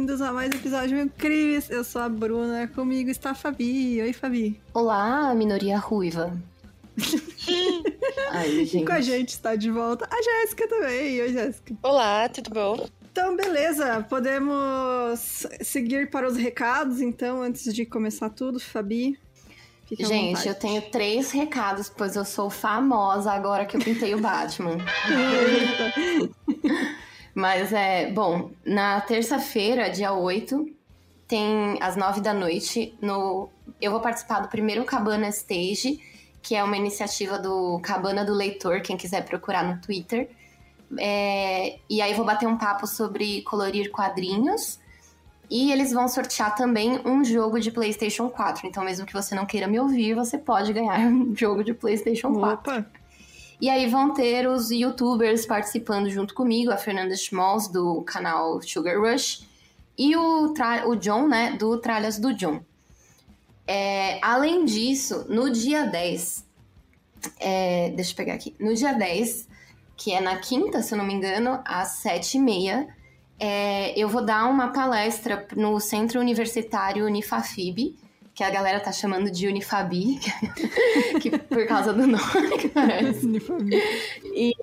bem-vindos a mais um episódio Meu Cris. Eu sou a Bruna, comigo está a Fabi. Oi, Fabi. Olá, minoria ruiva. Ai, gente. E com a gente está de volta a Jéssica também. Oi, Jéssica. Olá, tudo bom? Então, beleza. Podemos seguir para os recados, então, antes de começar tudo, Fabi. Gente, eu tenho três recados, pois eu sou famosa agora que eu pintei o Batman. Mas é, bom, na terça-feira, dia 8, tem às 9 da noite, no eu vou participar do primeiro Cabana Stage, que é uma iniciativa do Cabana do Leitor, quem quiser procurar no Twitter. É, e aí vou bater um papo sobre colorir quadrinhos. E eles vão sortear também um jogo de PlayStation 4. Então, mesmo que você não queira me ouvir, você pode ganhar um jogo de PlayStation 4. Opa! E aí vão ter os youtubers participando junto comigo, a Fernanda Schmalz, do canal Sugar Rush, e o, o John, né, do Tralhas do John. É, além disso, no dia 10, é, deixa eu pegar aqui, no dia 10, que é na quinta, se eu não me engano, às 7h30, é, eu vou dar uma palestra no Centro Universitário Unifafib, que a galera tá chamando de Unifabi, que, por causa do nome que parece. Unifabi. E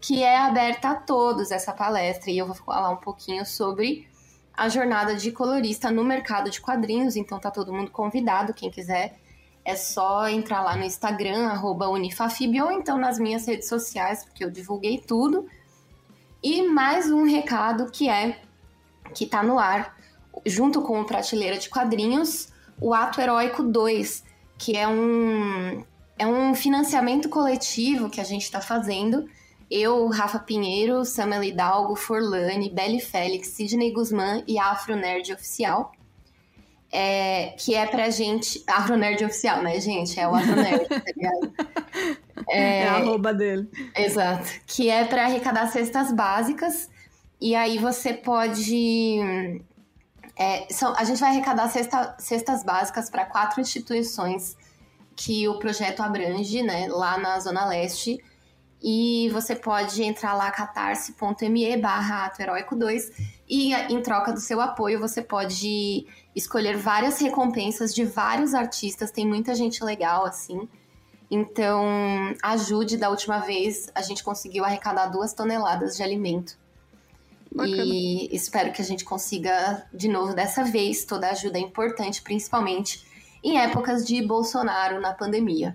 que é aberta a todos essa palestra. E eu vou falar um pouquinho sobre a jornada de colorista no mercado de quadrinhos. Então tá todo mundo convidado, quem quiser. É só entrar lá no Instagram, arroba Unifafib, ou então nas minhas redes sociais, porque eu divulguei tudo. E mais um recado que é que tá no ar, junto com o Prateleira de Quadrinhos, o Ato Heróico 2, que é um, é um financiamento coletivo que a gente está fazendo. Eu, Rafa Pinheiro, Samuel Hidalgo, Forlane, Belly Félix, Sidney Guzmán e Afro Nerd Oficial. É, que é pra gente. Afro Nerd Oficial, né, gente? É o Afro Nerd, tá ligado? É, é a arroba dele. Exato. Que é para arrecadar cestas básicas. E aí você pode é, são, a gente vai arrecadar cesta, cestas básicas para quatro instituições que o projeto abrange, né, lá na Zona Leste. E você pode entrar lá, catarse.me barra 2 e em troca do seu apoio você pode escolher várias recompensas de vários artistas, tem muita gente legal assim. Então, ajude, da última vez a gente conseguiu arrecadar duas toneladas de alimento Bacana. E espero que a gente consiga, de novo, dessa vez, toda ajuda é importante, principalmente em épocas de Bolsonaro na pandemia.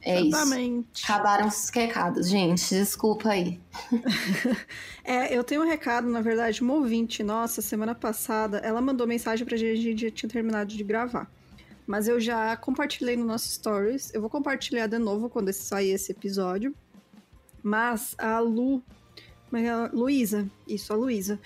É Exatamente. isso. Acabaram os recados, gente. Desculpa aí. é, eu tenho um recado, na verdade, uma ouvinte nossa, semana passada, ela mandou mensagem pra gente, a gente já tinha terminado de gravar. Mas eu já compartilhei no nosso stories. Eu vou compartilhar de novo quando sair esse episódio. Mas a Lu mas a Luísa, isso, a Luísa.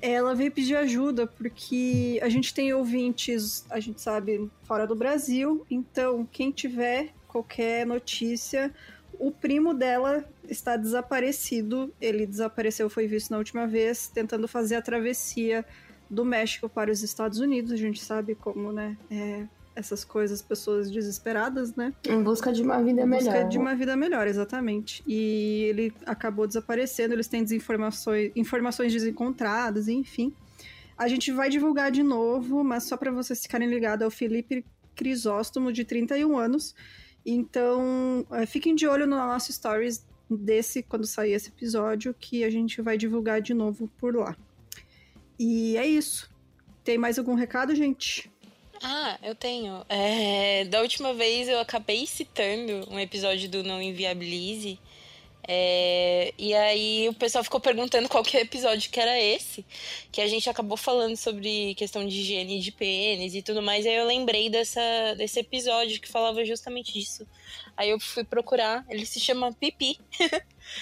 Ela veio pedir ajuda porque a gente tem ouvintes, a gente sabe, fora do Brasil. Então, quem tiver qualquer notícia, o primo dela está desaparecido. Ele desapareceu, foi visto na última vez, tentando fazer a travessia do México para os Estados Unidos. A gente sabe como, né? É, essas coisas, pessoas desesperadas, né? Em busca de uma vida melhor. Em busca de uma vida melhor, exatamente. E ele acabou desaparecendo, eles têm desinformações, informações desencontradas, enfim. A gente vai divulgar de novo, mas só para vocês ficarem ligados, é o Felipe Crisóstomo, de 31 anos. Então, é, fiquem de olho no nosso stories desse, quando sair esse episódio, que a gente vai divulgar de novo por lá. E é isso. Tem mais algum recado, gente? Ah, eu tenho. É, da última vez eu acabei citando um episódio do Não Inviabilize. É, e aí o pessoal ficou perguntando qual que é o episódio que era esse. Que a gente acabou falando sobre questão de higiene de pênis e tudo mais. Aí eu lembrei dessa, desse episódio que falava justamente disso. Aí eu fui procurar. Ele se chama Pipi.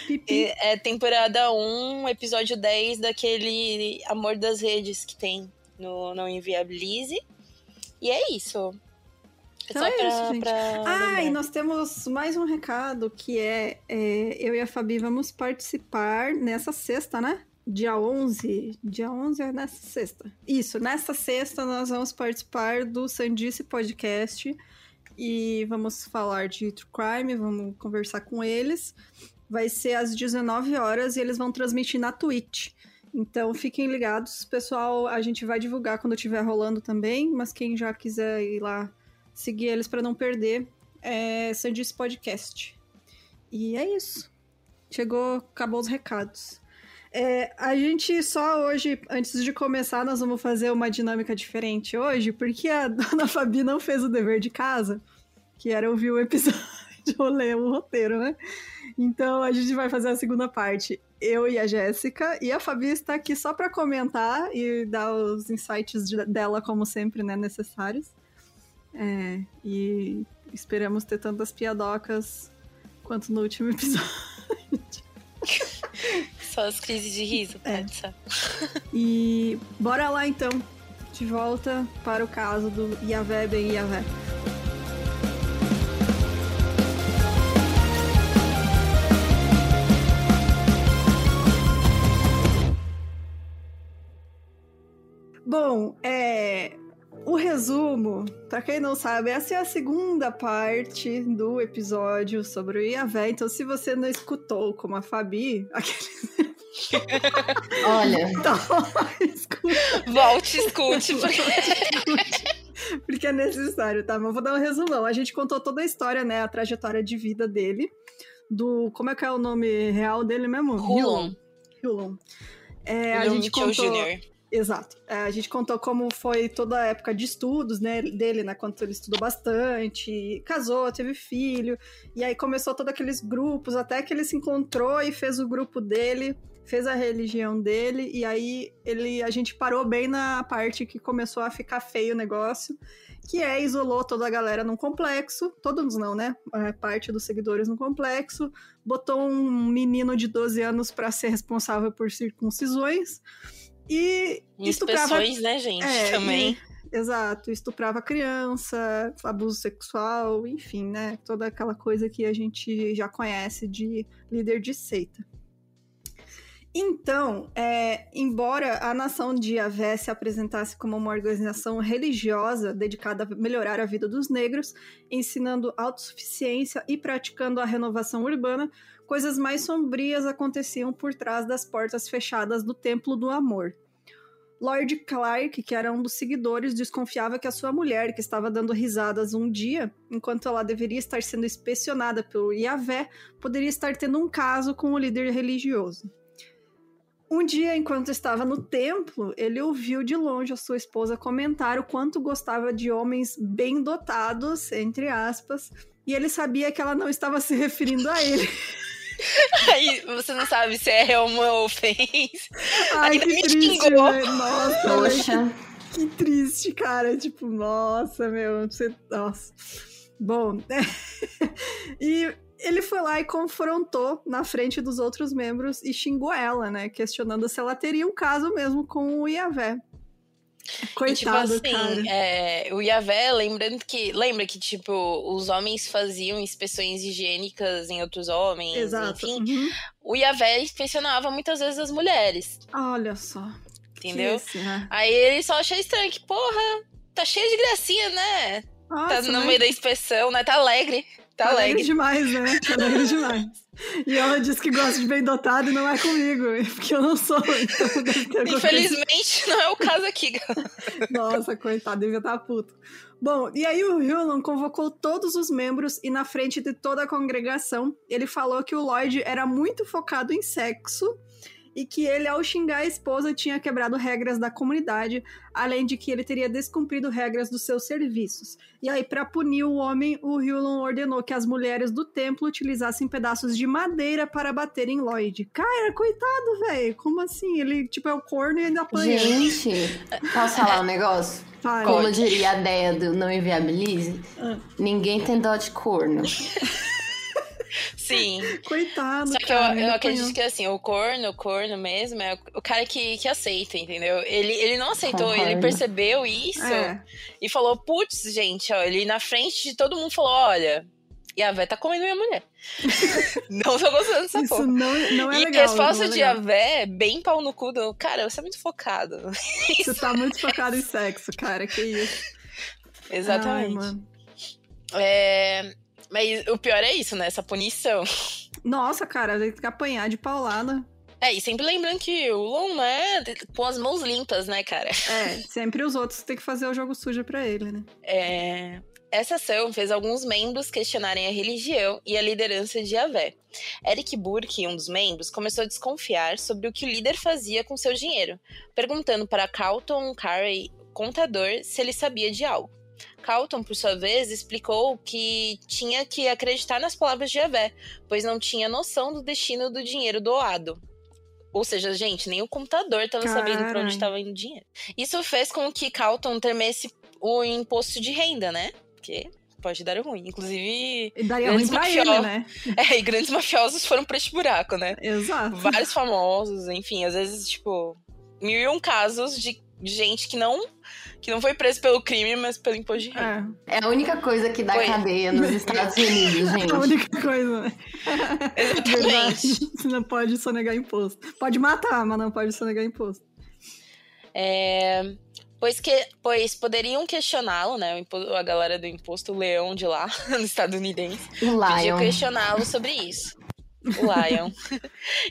Pipi. é temporada 1, episódio 10 daquele Amor das Redes que tem no Não Inviabilize. E é isso. É então só é pra, isso, gente. ah, e nós temos mais um recado que é, é, eu e a Fabi vamos participar nessa sexta, né? Dia 11. Dia 11 é nessa sexta. Isso, nessa sexta nós vamos participar do Sandice Podcast e vamos falar de True Crime, vamos conversar com eles. Vai ser às 19 horas e eles vão transmitir na Twitch. Então fiquem ligados, pessoal. A gente vai divulgar quando estiver rolando também, mas quem já quiser ir lá seguir eles para não perder, é Sandice Podcast. E é isso. Chegou, acabou os recados. É, a gente só hoje, antes de começar, nós vamos fazer uma dinâmica diferente hoje, porque a dona Fabi não fez o dever de casa, que era ouvir o episódio ou ler o roteiro, né? Então a gente vai fazer a segunda parte. Eu e a Jéssica. E a Fabi está aqui só para comentar e dar os insights de, dela, como sempre, né, necessários. É, e esperamos ter tantas piadocas quanto no último episódio. Só as crises de riso, é. pode ser. E bora lá então. De volta para o caso do Yavé bem Yavé. Bom, é, o resumo, para quem não sabe, essa é a segunda parte do episódio sobre o Iavé. Então, se você não escutou como a Fabi, aquele... Olha. Então, escute. Volte, escute. Porque... porque é necessário, tá? Mas vou dar um resumão. A gente contou toda a história, né? A trajetória de vida dele. Do. Como é que é o nome real dele mesmo? Hulon. Hulon. É, a gente contou. Jr. Exato. É, a gente contou como foi toda a época de estudos né, dele, né? Quanto ele estudou bastante, casou, teve filho, e aí começou todos aqueles grupos, até que ele se encontrou e fez o grupo dele, fez a religião dele, e aí ele, a gente parou bem na parte que começou a ficar feio o negócio, que é isolou toda a galera num complexo, todos não, né? Parte dos seguidores no complexo, botou um menino de 12 anos para ser responsável por circuncisões e estuprava... né, gente? É, também. E, exato, estuprava criança, abuso sexual, enfim, né? Toda aquela coisa que a gente já conhece de líder de seita. Então, é, embora a nação de Avé se apresentasse como uma organização religiosa dedicada a melhorar a vida dos negros, ensinando autossuficiência e praticando a renovação urbana, coisas mais sombrias aconteciam por trás das portas fechadas do Templo do Amor. Lord Clark, que era um dos seguidores, desconfiava que a sua mulher, que estava dando risadas um dia, enquanto ela deveria estar sendo inspecionada pelo Yahvé, poderia estar tendo um caso com o líder religioso. Um dia, enquanto estava no templo, ele ouviu de longe a sua esposa comentar o quanto gostava de homens bem dotados, entre aspas, e ele sabia que ela não estava se referindo a ele. Aí você não sabe se é uma ou fez. Ai, que triste, né? Nossa, Poxa. Que, que, triste, cara. Tipo, nossa, meu. Você... Nossa. Bom, e ele foi lá e confrontou na frente dos outros membros e xingou ela, né? Questionando se ela teria um caso mesmo com o Iavé. Coitado, e, tipo assim, é, o Yavé, lembrando que. Lembra que, tipo, os homens faziam inspeções higiênicas em outros homens, Exato. enfim. Uhum. O Yavé inspecionava muitas vezes as mulheres. Olha só. Entendeu? Esse, né? Aí ele só achou estranho que, porra, tá cheio de gracinha, né? Nossa, tá no né? meio da inspeção, né? Tá alegre. Tá, tá alegre. demais, né? Tá alegre demais. E ela diz que gosta de bem dotado e não é comigo, porque eu não sou. Então Infelizmente, não é o caso aqui, galera. Nossa, coitado, devia estar puto. Bom, e aí o Hewlon convocou todos os membros e na frente de toda a congregação, ele falou que o Lloyd era muito focado em sexo e que ele, ao xingar a esposa, tinha quebrado regras da comunidade, além de que ele teria descumprido regras dos seus serviços. E aí, para punir o homem, o Hewlon ordenou que as mulheres do templo utilizassem pedaços de madeira para bater em Lloyd. Cara, coitado, velho. Como assim? Ele, tipo, é o corno e ainda apanha. Gente, posso falar um negócio? Vai. Como diria a ideia do Não Inviabilize, ah. ninguém tem dó de corno. Sim. Coitado. Só que cara, eu, eu acredito que assim, o corno, o corno mesmo, é o cara que, que aceita, entendeu? Ele, ele não aceitou, Concordo. ele percebeu isso é. e falou: putz, gente, ó, ele na frente de todo mundo falou: olha. E a Vé tá comendo minha mulher. não tô gostando dessa Isso porra. não, não é e legal. E a resposta é de Avé, bem pau no cu do. Cara, você é muito focado. Você tá muito focado em sexo, cara, que isso. Exatamente. Ai, mano. É, mas o pior é isso, né? Essa punição. Nossa, cara, tem que apanhar de paulada. É, e sempre lembrando que o Ulon, né, com as mãos limpas, né, cara? É, sempre os outros têm que fazer o jogo sujo pra ele, né? É. Essa ação fez alguns membros questionarem a religião e a liderança de Yahvé. Eric Burke, um dos membros, começou a desconfiar sobre o que o líder fazia com seu dinheiro, perguntando para Carlton Carey, contador, se ele sabia de algo. Carlton, por sua vez, explicou que tinha que acreditar nas palavras de Yahvé, pois não tinha noção do destino do dinheiro doado. Ou seja, gente, nem o computador estava sabendo para onde estava indo o dinheiro. Isso fez com que Carlton temesse o imposto de renda, né? Porque pode dar ruim. Inclusive. E daria ruim pra mafiosos, ele, né? É, e grandes mafiosos foram pra este buraco, né? Exato. Vários famosos, enfim, às vezes, tipo, mil e um casos de gente que não que não foi preso pelo crime, mas pelo imposto de renda. É, é a única coisa que dá foi. cadeia nos Estados Unidos, gente. É a única coisa. Exatamente. Você não pode sonegar imposto. Pode matar, mas não pode sonegar imposto. É, pois, que, pois poderiam questioná-lo, né? A galera do imposto, o leão de lá, no estadunidense. O Lion. questioná-lo sobre isso. O Lion.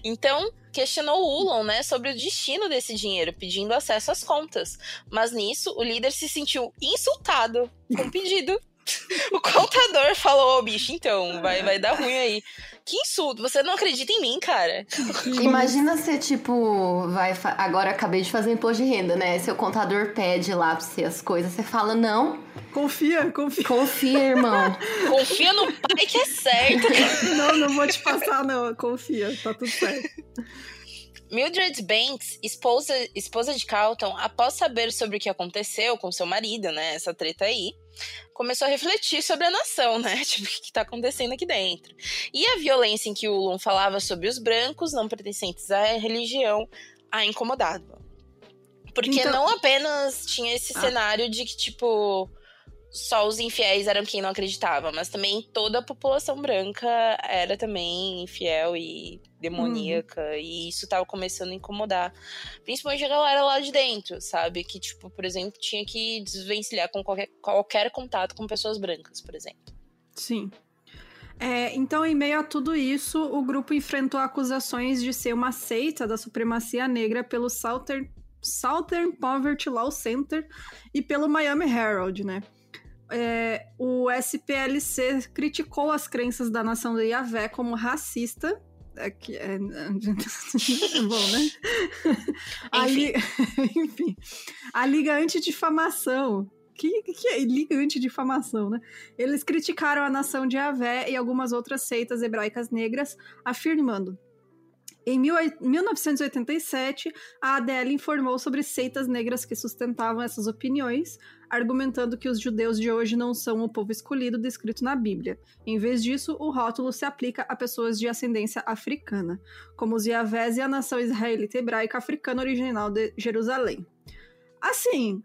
então, questionou o Ulon, né, sobre o destino desse dinheiro, pedindo acesso às contas. Mas nisso, o líder se sentiu insultado com o pedido. O contador falou, ô oh, bicho, então, vai, vai dar ruim aí. Que insulto, você não acredita em mim, cara. Imagina você, tipo, vai. Agora acabei de fazer imposto de renda, né? Seu contador pede lá pra você as coisas, você fala, não. Confia, confia. Confia, irmão. confia no pai que é certo. não, não vou te passar, não. Confia, tá tudo certo. Mildred Banks, esposa, esposa de Carlton, após saber sobre o que aconteceu com seu marido, né, essa treta aí, começou a refletir sobre a nação, né, tipo, o que está acontecendo aqui dentro. E a violência em que Ulon falava sobre os brancos não pertencentes à religião a incomodava. Porque então... não apenas tinha esse ah. cenário de que, tipo, só os infiéis eram quem não acreditava, mas também toda a população branca era também infiel e demoníaca, uhum. e isso tava começando a incomodar. Principalmente a galera lá de dentro, sabe? Que, tipo, por exemplo, tinha que desvencilhar com qualquer, qualquer contato com pessoas brancas, por exemplo. Sim. É, então, em meio a tudo isso, o grupo enfrentou acusações de ser uma seita da supremacia negra pelo Southern, Southern Poverty Law Center e pelo Miami Herald, né? É, o SPLC criticou as crenças da nação de Yahvé como racista. É, que é, é bom, né? A Liga, enfim. A Liga Antidifamação. Que, que é Liga Antidifamação, né? Eles criticaram a nação de Yahvé e algumas outras seitas hebraicas negras, afirmando em 1987, a ADL informou sobre seitas negras que sustentavam essas opiniões, argumentando que os judeus de hoje não são o povo escolhido descrito na Bíblia. Em vez disso, o rótulo se aplica a pessoas de ascendência africana, como os Yavés e a nação israelita hebraica africana original de Jerusalém. Assim,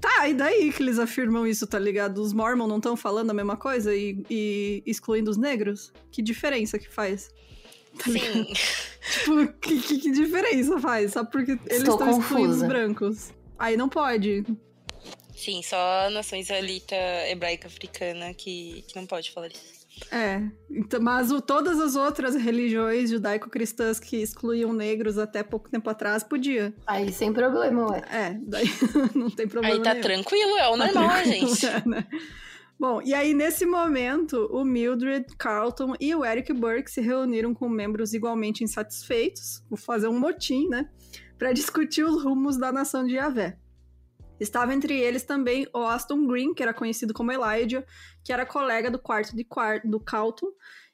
tá, e daí que eles afirmam isso, tá ligado? Os Mormon não estão falando a mesma coisa e, e excluindo os negros? Que diferença que faz? Tá Sim. tipo, que, que, que, diferença faz? Só porque eles estão excluindo os brancos. Aí não pode. Sim, só a nação israelita hebraica africana que, que não pode falar isso. É, então, mas o, todas as outras religiões judaico-cristãs que excluíam negros até pouco tempo atrás podia. Aí sem problema, ué. É, daí não tem problema. Aí tá nenhum. tranquilo, é o tá normal, gente. É, né? Bom, e aí nesse momento, o Mildred, Carlton e o Eric Burke se reuniram com membros igualmente insatisfeitos, vou fazer um motim, né, para discutir os rumos da nação de Yahvé. Estava entre eles também o Aston Green, que era conhecido como Elijah, que era colega do quarto de quarto do Carlton,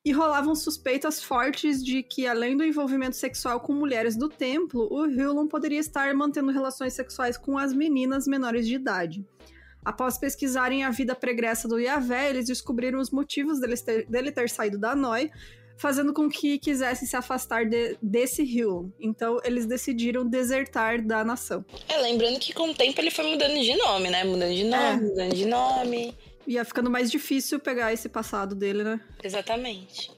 e rolavam suspeitas fortes de que, além do envolvimento sexual com mulheres do templo, o Hewlon poderia estar mantendo relações sexuais com as meninas menores de idade. Após pesquisarem a vida pregressa do Yahvé, eles descobriram os motivos dele ter, dele ter saído da Noi, fazendo com que quisessem se afastar de, desse rio. Então, eles decidiram desertar da nação. É, lembrando que com o tempo ele foi mudando de nome, né? Mudando de nome, é. mudando de nome. Ia ficando mais difícil pegar esse passado dele, né? Exatamente.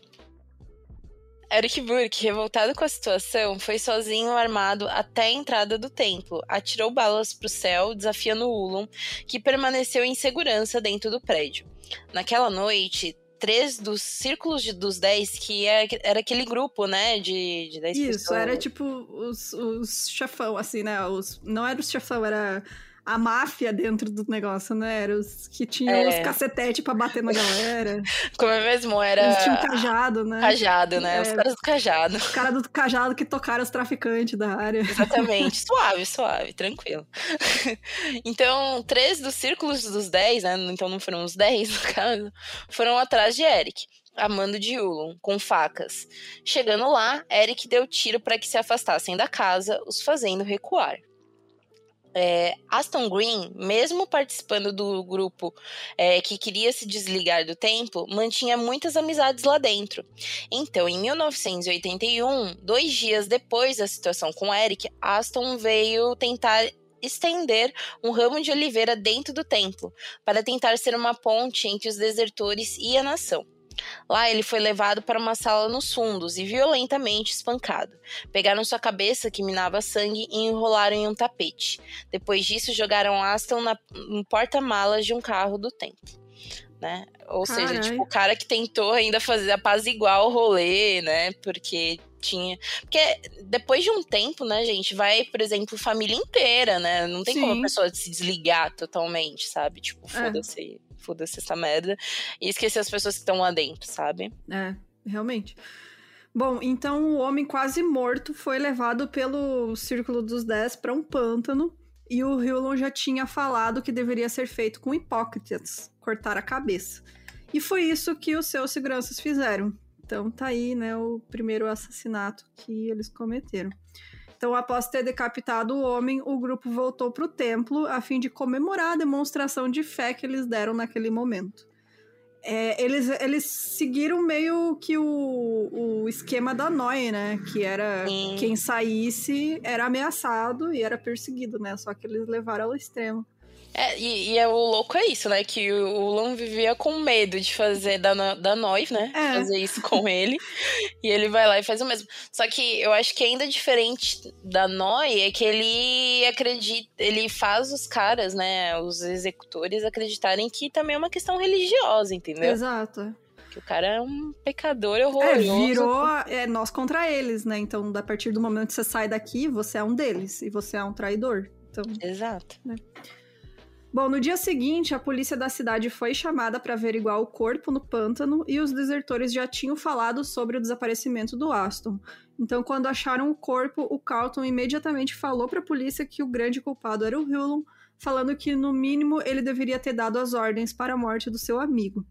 Eric Burke, revoltado com a situação, foi sozinho armado até a entrada do templo, atirou balas para o céu, desafiando Ulum, que permaneceu em segurança dentro do prédio. Naquela noite, três dos círculos de, dos dez, que é, era aquele grupo, né, de, de dez Isso, pessoas. era tipo os, os chefão, assim, né? Os, não era os chefão, era a máfia dentro do negócio, né? Era os que tinham É. os cacetete pra bater na galera. Como é mesmo? Era. Eles tinham cajado, né? Cajado, né? Os É. caras do cajado. Os caras do cajado que tocaram os traficantes da área. Exatamente. suave, suave, tranquilo. então, três dos círculos dos dez, né? Então não foram os dez, no caso, foram atrás de Eric. Amando de Yulon, com facas. Chegando lá, Eric deu tiro para que se afastassem da casa, os fazendo recuar. É, Aston Green, mesmo participando do grupo é, que queria se desligar do templo, mantinha muitas amizades lá dentro. Então, em 1981, dois dias depois da situação com Eric, Aston veio tentar estender um ramo de oliveira dentro do templo, para tentar ser uma ponte entre os desertores e a nação. Lá ele foi levado para uma sala nos fundos e violentamente espancado. Pegaram sua cabeça, que minava sangue, e enrolaram em um tapete. Depois disso, jogaram Aston na, no porta-malas de um carro do templo. Né? Ou seja, tipo, o cara que tentou ainda fazer apaziguar o rolê, né? Porque tinha. Porque depois de um tempo, né, gente, vai, por exemplo, família inteira, né? Não tem como Sim. a pessoa se desligar totalmente, sabe? Tipo, É. foda-se, foda-se essa merda. E esquecer as pessoas que estão lá dentro, sabe? É, realmente. Bom, então o homem quase morto foi levado pelo Círculo dos Dez para um pântano e o Hewlon já tinha falado que deveria ser feito com hipócritas, cortar a cabeça. E foi isso que os seus seguranças fizeram. Então tá aí, né, o primeiro assassinato que eles cometeram. Então, após ter decapitado o homem, o grupo voltou para o templo a fim de comemorar a demonstração de fé que eles deram naquele momento. É, eles, eles seguiram meio que o, o esquema da Noia, né? Que era Sim. quem saísse era ameaçado e era perseguido, né? Só que eles levaram ao extremo. É, e, e é, o louco é isso, né? Que o, Lon vivia com medo de fazer da, da Noi, né? É. Fazer isso com ele. e ele vai lá e faz o mesmo. Só que eu acho que ainda diferente da Noi é que ele acredita, ele faz os caras, né? Os executores acreditarem que também é uma questão religiosa, entendeu? Exato. Que o cara é um pecador É, horroroso. virou é, nós contra eles, né? Então, a partir do momento que você sai daqui, você é um deles e você é um traidor. Então, Exato. Bom, no dia seguinte, a polícia da cidade foi chamada para averiguar o corpo no pântano e os desertores já tinham falado sobre o desaparecimento do Aston. Então, quando acharam o corpo, o Carlton imediatamente falou para a polícia que o grande culpado era o Hewlon, falando que, no mínimo, ele deveria ter dado as ordens para a morte do seu amigo.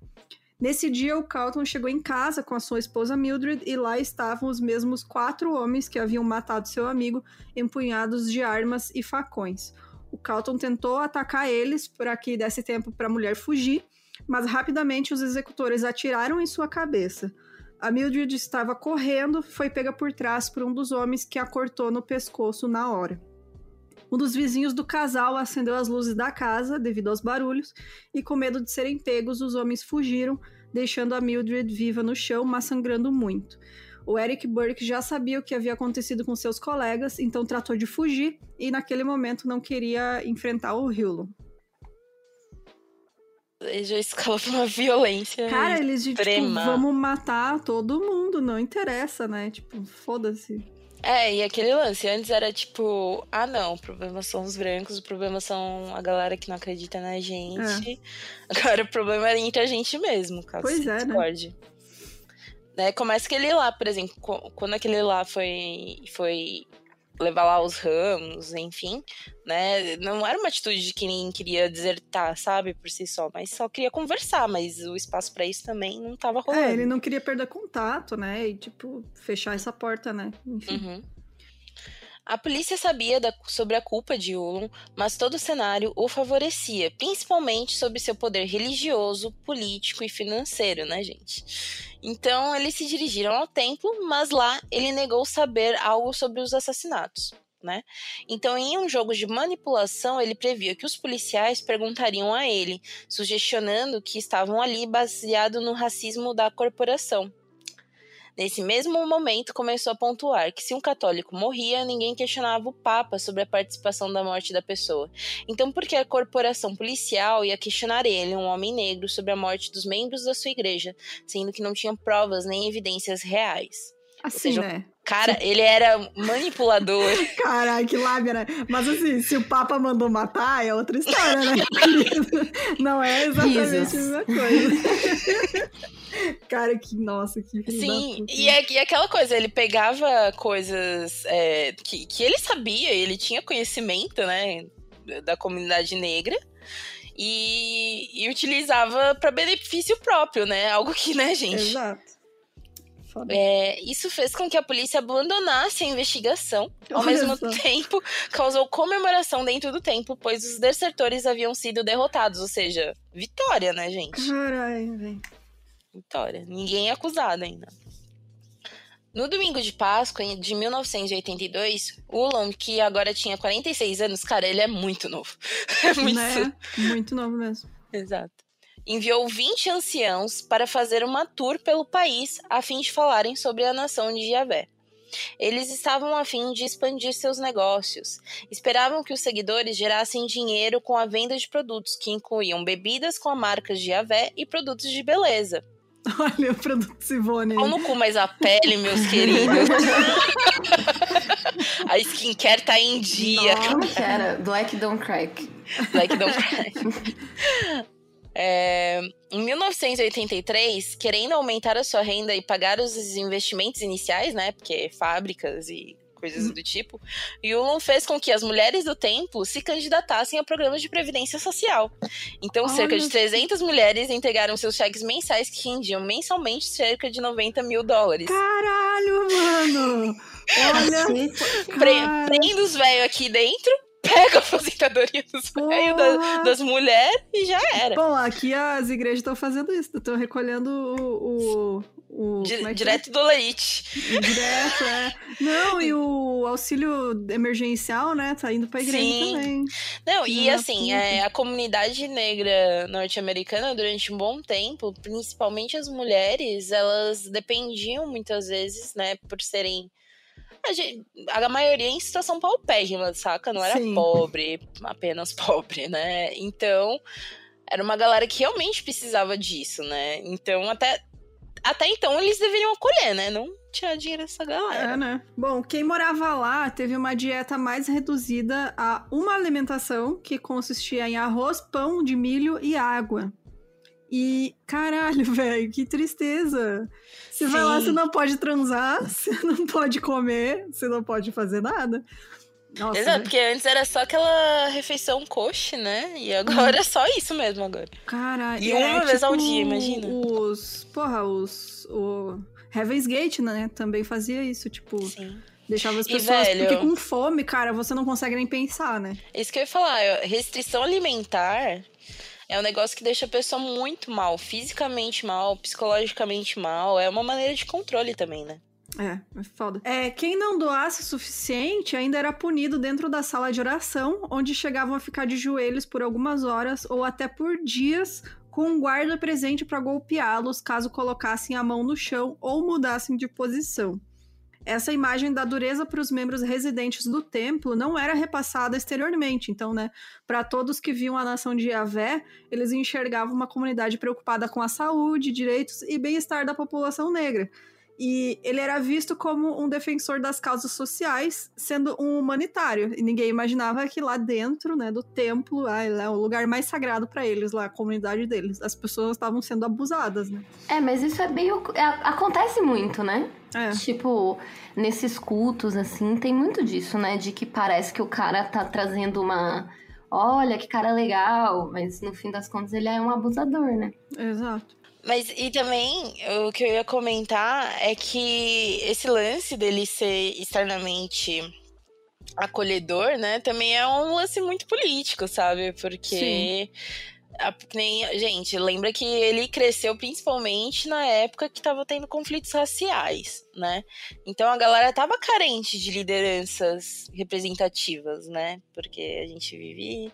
Nesse dia, o Carlton chegou em casa com a sua esposa Mildred e lá estavam os mesmos quatro homens que haviam matado seu amigo, empunhados de armas e facões. O Carlton tentou atacar eles para que desse tempo para a mulher fugir, mas rapidamente os executores atiraram em sua cabeça. A Mildred estava correndo, foi pega por trás por um dos homens que a cortou no pescoço na hora. Um dos vizinhos do casal acendeu as luzes da casa devido aos barulhos e, com medo de serem pegos, os homens fugiram, deixando a Mildred viva no chão, mas sangrando muito. O Eric Burke já sabia o que havia acontecido com seus colegas, então tratou de fugir e, naquele momento, não queria enfrentar o Hewlon. Ele já escalou pra uma violência. Cara, eles de tipo, vamos matar todo mundo, não interessa, né? Tipo, foda-se. É, e aquele lance, antes era tipo, ah não, o problema são os brancos, o problema são a galera que não acredita na gente. Agora o problema é entre a gente mesmo, caso Pois se é, né? discorde. Né? Começa aquele lá, por exemplo, quando aquele lá foi, foi levar lá os ramos, enfim, né? Não era uma atitude de quem queria desertar, sabe, por si só, mas só queria conversar, mas o espaço pra isso também não tava rolando. É, ele não queria perder contato, né? E, tipo, fechar essa porta, né? Enfim. Uhum. A polícia sabia da- sobre a culpa de Ulon, mas todo o cenário o favorecia, principalmente sobre seu poder religioso, político e financeiro, né, gente? Então eles se dirigiram ao templo, mas lá ele negou saber algo sobre os assassinatos. Né? Então, em um jogo de manipulação, ele previa que os policiais perguntariam a ele, sugestionando que estavam ali baseado no racismo da corporação. Nesse mesmo momento, começou a pontuar que se um católico morria, ninguém questionava o Papa sobre a participação da morte da pessoa. Então, por que a corporação policial ia questionar ele, um homem negro, sobre a morte dos membros da sua igreja, sendo que não tinham provas nem evidências reais? Assim, seja, né? Cara, ele era manipulador. Caralho, que lábia, né? Mas assim, se o Papa mandou matar, é outra história, né? Não é exatamente Jesus. a mesma coisa. Cara, que nossa, que Sim, e, é, e aquela coisa, ele pegava coisas é, que, que ele sabia, ele tinha conhecimento, né, da comunidade negra. E, e utilizava para benefício próprio, né? Algo que, né, gente? Exato. É, isso fez com que a polícia abandonasse a investigação. Ao Olha mesmo só. tempo, causou comemoração dentro do templo, pois os desertores haviam sido derrotados. Ou seja, vitória, né, gente? Caralho, velho. Vitória. Ninguém é acusado ainda. No domingo de Páscoa de 1982, Ulam, que agora tinha 46 anos, cara, ele é muito novo. É muito, né? muito novo mesmo. Exato enviou 20 anciãos para fazer uma tour pelo país a fim de falarem sobre a nação de Javé. Eles estavam a fim de expandir seus negócios. Esperavam que os seguidores gerassem dinheiro com a venda de produtos que incluíam bebidas com a marca de Javé e produtos de beleza. Olha o produto Sivone. No cu, mas a pele, meus queridos. a skincare tá em dia. Como que era? Black Don't Crack. Black Don't Crack. É, em 1983, querendo aumentar a sua renda e pagar os investimentos iniciais, né? Porque fábricas e coisas do tipo, Yulon fez com que as mulheres do templo se candidatassem a programas de previdência social. Então, Olha cerca de 300 mulheres entregaram seus cheques mensais que rendiam mensalmente cerca de 90 mil dólares. Caralho, mano! Olha! Pre prenda os velhos aqui dentro pega a aposentadoria dos velhos, das, das mulheres e já era. Bom, aqui as igrejas estão fazendo isso, estão recolhendo o. o... O, é direto é? do leite. Direto, é. Não, e o auxílio emergencial, né? Tá indo pra igreja Sim. também. Não, e assim, é, a comunidade negra norte-americana, durante um bom tempo, principalmente as mulheres, elas dependiam muitas vezes, né, por serem a, gente, a maioria em situação paupérrima, saca? Não era Sim. pobre, apenas pobre, né? Então, era uma galera que realmente precisava disso, né? Então, até, até então, eles deveriam acolher, né? Não tirar dinheiro dessa galera. É, né? Bom, quem morava lá teve uma dieta mais reduzida a uma alimentação que consistia em arroz, pão de milho e água. E, caralho, velho, que tristeza. Você Sim. vai lá, você não pode transar, você não pode comer, você não pode fazer nada. Nossa, Exato, né? porque antes era só aquela refeição coxa, né? E agora é só isso mesmo agora. Caralho. E é, uma vez tipo, ao dia, imagina. Os. Porra, os. O Heaven's Gate, né? Também fazia isso, tipo. Sim. Deixava as pessoas. Velho, porque com fome, cara, você não consegue nem pensar, né? Isso que eu ia falar, restrição alimentar é um negócio que deixa a pessoa muito mal, fisicamente mal, psicologicamente mal. É uma maneira de controle também, né? É, é foda. É, quem não doasse o suficiente ainda era punido dentro da sala de oração, onde chegavam a ficar de joelhos por algumas horas ou até por dias com um guarda presente para golpeá-los caso colocassem a mão no chão ou mudassem de posição. Essa imagem da dureza para os membros residentes do templo não era repassada exteriormente. Então, né, para todos que viam a nação de Yahvé, eles enxergavam uma comunidade preocupada com a saúde, direitos e bem-estar da população negra. E ele era visto como um defensor das causas sociais, sendo um humanitário. E ninguém imaginava que lá dentro, né, do templo, ah, é o lugar mais sagrado para eles, lá a comunidade deles. As pessoas estavam sendo abusadas, né? É, mas isso é bem é, acontece muito, né? É. Tipo, nesses cultos assim, tem muito disso, né, de que parece que o cara tá trazendo uma olha que cara legal, mas no fim das contas ele é um abusador, né? Exato. Mas e também o que eu ia comentar é que esse lance dele ser externamente acolhedor, né, também é um lance muito político, sabe? Porque a, nem, gente, lembra que ele cresceu principalmente na época que tava tendo conflitos raciais, né? Então a galera tava carente de lideranças representativas, né? Porque a gente vive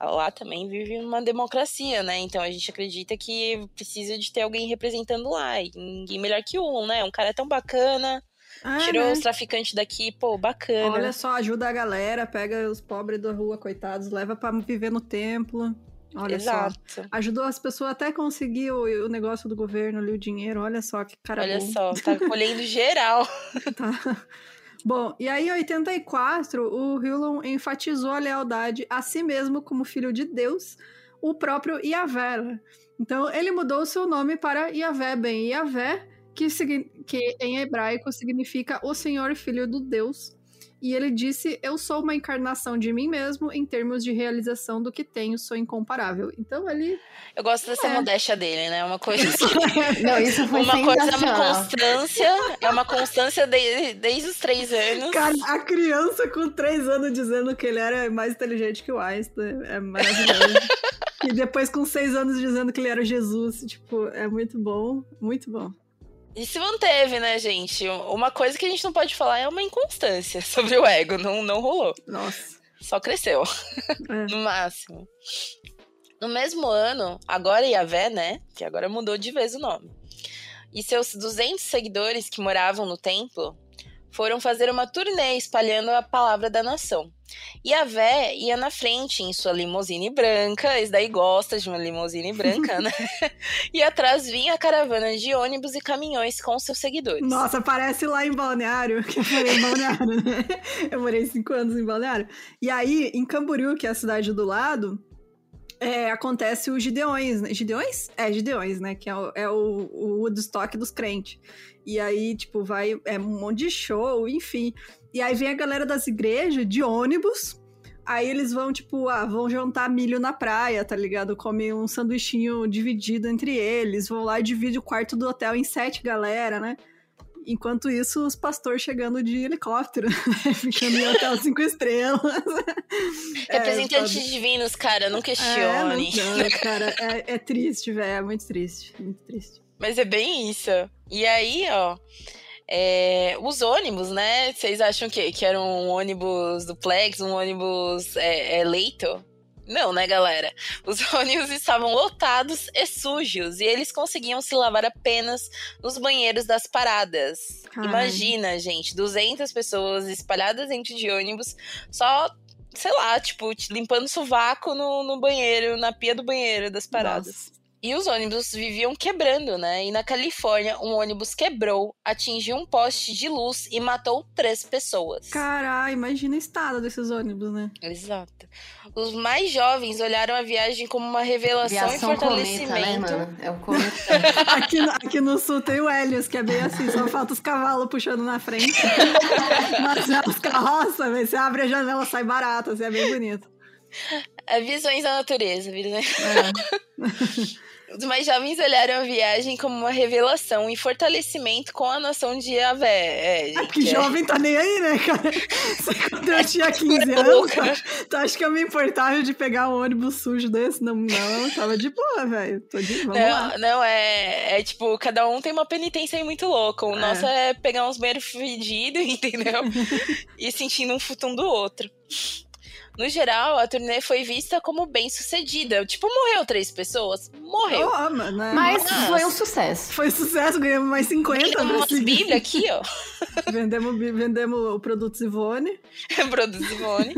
lá também vive uma democracia, né? Então a gente acredita que precisa de ter alguém representando lá. E ninguém melhor que um, né? Um cara tão bacana. Ah, tirou né? os traficantes daqui, pô, bacana. Olha só, ajuda a galera, pega os pobres da rua, coitados, leva para viver no templo. Olha Exato. só. Ajudou as pessoas até conseguir o, o, negócio do governo ali, o dinheiro. Olha só que cara Olha bom. só, tá colhendo geral. tá. Bom, e aí em 84, o Hillon enfatizou a lealdade a si mesmo como filho de Deus, o próprio Yahvé. Então ele mudou seu nome para Yahvé Ben Yahvé, que, que em hebraico significa o Senhor Filho do Deus e ele disse: Eu sou uma encarnação de mim mesmo, em termos de realização do que tenho, sou incomparável. Então ele. Eu gosto dessa é. modéstia dele, né? Uma coisa. Não, isso foi Uma coisa é uma constância, é uma constância de, desde os três anos. Cara, a criança com três anos dizendo que ele era mais inteligente que o Einstein. É maravilhoso. e depois com seis anos dizendo que ele era Jesus. Tipo, é muito bom, muito bom. E se manteve, né, gente? Uma coisa que a gente não pode falar é uma inconstância sobre o ego. Não, não rolou. Nossa. Só cresceu. É. no máximo. No mesmo ano, agora Yavé, né? Que agora mudou de vez o nome. E seus 200 seguidores que moravam no templo foram fazer uma turnê espalhando a palavra da nação. E a Vé ia na frente em sua limusine branca, esse daí gosta de uma limusine branca, né? e atrás vinha a caravana de ônibus e caminhões com seus seguidores. Nossa, parece lá em Balneário, que eu morei em Balneário, né? Eu morei cinco anos em Balneário. E aí, em Camboriú, que é a cidade do lado, é, acontece os Gideões, né? Gideões? É, Gideões, né? Que é o, é o, o Woodstock dos crentes. E aí, tipo, vai. É um monte de show, enfim. E aí vem a galera das igrejas de ônibus. Aí eles vão, tipo, ah, vão jantar milho na praia, tá ligado? Comem um sanduichinho dividido entre eles. Vão lá e dividem o quarto do hotel em sete galera, né? Enquanto isso, os pastores chegando de helicóptero, né? ficando em hotel cinco estrelas. Representantes é, divinos, cara, não questione. É, não, não, cara, é, é triste, velho, é muito triste, muito triste. Mas é bem isso. E aí, ó, é, os ônibus, né? Vocês acham que, que era um ônibus duplex, um ônibus é, é leito? Não, né, galera? Os ônibus estavam lotados e sujos e eles conseguiam se lavar apenas nos banheiros das paradas. Imagina, gente, 200 pessoas espalhadas dentro de ônibus, só, sei lá, tipo, limpando sovaco no, no banheiro, na pia do banheiro das paradas. Nossa. E os ônibus viviam quebrando, né? E na Califórnia, um ônibus quebrou, atingiu um poste de luz e matou três pessoas. Caralho, imagina o estado desses ônibus, né? Exato. Os mais jovens olharam a viagem como uma revelação Aviação e fortalecimento. Cometa, né, mano? É o cometa. aqui, no, aqui no sul tem o Helios, que é bem assim, só falta os cavalos puxando na frente. Mas já os carroças, você abre a janela, sai barato, assim, é bem bonito. É visões da natureza, visões. É. Os mais jovens olharam a viagem como uma revelação e fortalecimento com a noção de Yahvé. É, é que jovem tá nem aí, né, cara? Quando eu tinha 15 anos, cara, tu acha que eu me importava de pegar um ônibus sujo desse? Não, não, tava de boa, velho. Tô de boa. Não, não, é, é tipo, cada um tem uma penitência aí muito louca. O é. nosso é pegar uns banheiros fedidos, entendeu? e sentindo um futum do outro. No geral, a turnê foi vista como bem sucedida. Tipo, morreu três pessoas? Morreu. Oh, né? Mas Nossa. foi um sucesso. Foi um sucesso, ganhamos mais 50. Vendemos umas bíblia aqui, ó. vendemos, vendemos o produto Ivone. produto Ivone.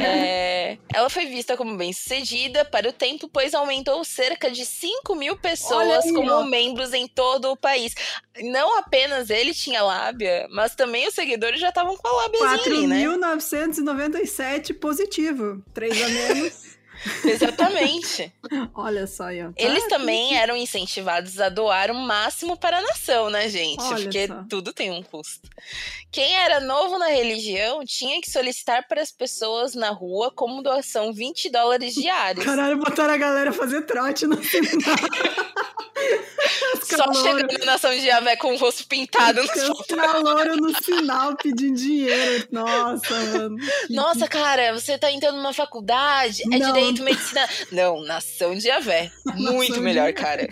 é, ela foi vista como bem sucedida para o tempo, pois aumentou cerca de 5 mil pessoas aí, como ó. membros em todo o país. Não apenas ele tinha lábia, mas também os seguidores já estavam com a lábiazinha, né? 4.997 positivo. Três a menos. Exatamente. Olha só, Ian. Tá Eles também eram incentivados a doar o máximo para a nação, né, gente? Olha Porque só. tudo tem um custo. Quem era novo na religião tinha que solicitar para as pessoas na rua como doação 20 dólares diários. Caralho, botaram a galera fazer trote no seminário. Só chegando na Nação de Javé com o rosto pintado no Calor no final pedindo dinheiro. Nossa, mano. Nossa, cara, você tá entrando numa faculdade, é Não. direito, medicina. Não, Nação de Javé. Muito melhor, cara.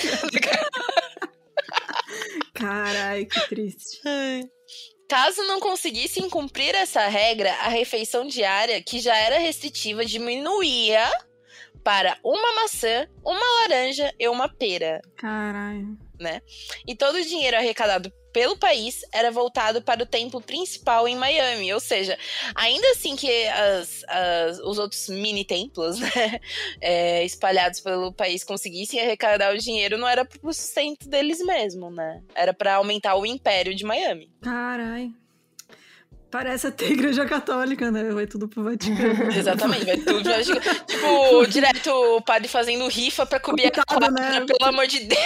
Carai, que triste. Caso não conseguissem cumprir essa regra, a refeição diária, que já era restritiva, diminuía para uma maçã, uma laranja e uma pera. Caralho. Né? E todo o dinheiro arrecadado pelo país era voltado para o templo principal em Miami. Ou seja, ainda assim que as, as, os outros mini templos né, é, espalhados pelo país conseguissem arrecadar o dinheiro, não era para o sustento deles mesmo, né? Era para aumentar o império de Miami. Caralho. Parece até igreja católica, né? Vai tudo pro Vaticano. Exatamente, vai tudo pro Vaticano. Tipo, direto o padre fazendo rifa pra cobrir Coitado, a quadra, né? pelo amor de Deus.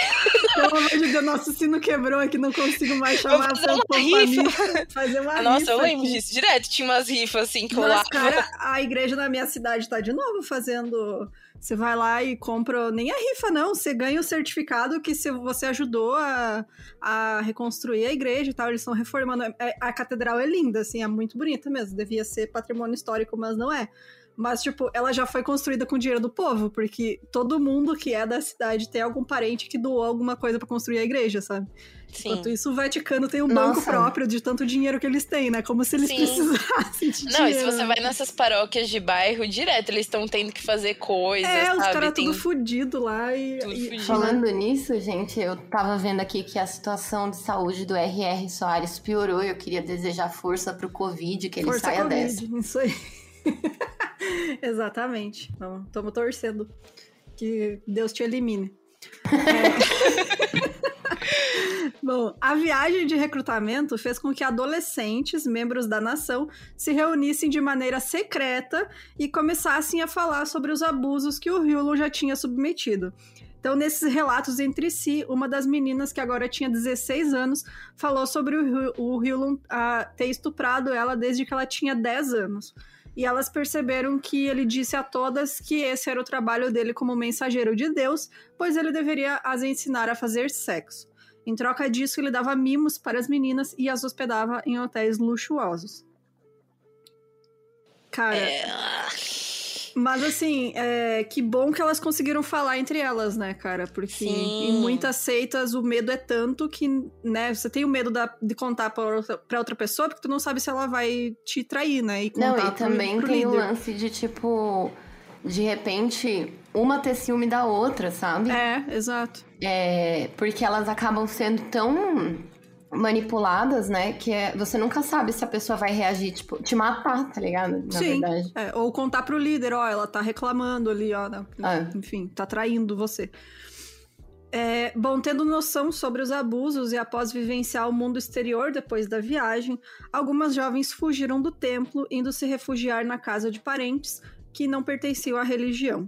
Pelo amor de Deus, nosso sino quebrou aqui, não consigo mais chamar fazer uma rifa. Fazer uma Nossa, rifa eu lembro aqui. disso. Direto tinha umas rifas assim que Nossa, cara, a igreja na minha cidade tá de novo fazendo você vai lá e compra, nem a rifa não, você ganha o certificado que se você ajudou a, a reconstruir a igreja e tal, eles estão reformando. É, a catedral é linda, assim, é muito bonita mesmo, devia ser patrimônio histórico, mas não é. Mas, tipo, ela já foi construída com dinheiro do povo, porque todo mundo que é da cidade tem algum parente que doou alguma coisa para construir a igreja, sabe? Sim. Enquanto isso, o Vaticano tem um Nossa. banco próprio de tanto dinheiro que eles têm, né? Como se eles Sim. precisassem de Não, dinheiro. e se você vai nessas paróquias de bairro, direto, eles estão tendo que fazer coisas, É, sabe? os caras tem... tudo fudido lá e... Tudo e... Falando nisso, gente, eu tava vendo aqui que a situação de saúde do R.R. Soares piorou e eu queria desejar força pro Covid, que ele força saia COVID, dessa. Isso aí. Exatamente. Estamos torcendo que Deus te elimine. É... Bom, a viagem de recrutamento fez com que adolescentes, membros da nação, se reunissem de maneira secreta e começassem a falar sobre os abusos que o Hewlon já tinha submetido. Então, nesses relatos entre si, uma das meninas, que agora tinha 16 anos, falou sobre o, o Hewlon ter estuprado ela desde que ela tinha 10 anos e elas perceberam que ele disse a todas que esse era o trabalho dele como mensageiro de Deus, pois ele deveria as ensinar a fazer sexo. Em troca disso, ele dava mimos para as meninas e as hospedava em hotéis luxuosos. Cara. É... Mas assim, é, que bom que elas conseguiram falar entre elas, né, cara? Porque Sim. em muitas seitas o medo é tanto que, né, você tem o medo da, de contar pra outra, pra outra pessoa, porque tu não sabe se ela vai te trair, né? E não, e também pro tem líder. o lance de, tipo, de repente, uma ter ciúme da outra, sabe? É, exato. É, porque elas acabam sendo tão manipuladas, né? Que é, você nunca sabe se a pessoa vai reagir, tipo, te matar, tá ligado? Na Sim, verdade. É, ou contar pro líder, ó, ela tá reclamando ali, ó, né? é. enfim, tá traindo você. É, bom, tendo noção sobre os abusos e após vivenciar o mundo exterior depois da viagem, algumas jovens fugiram do templo, indo se refugiar na casa de parentes que não pertenciam à religião.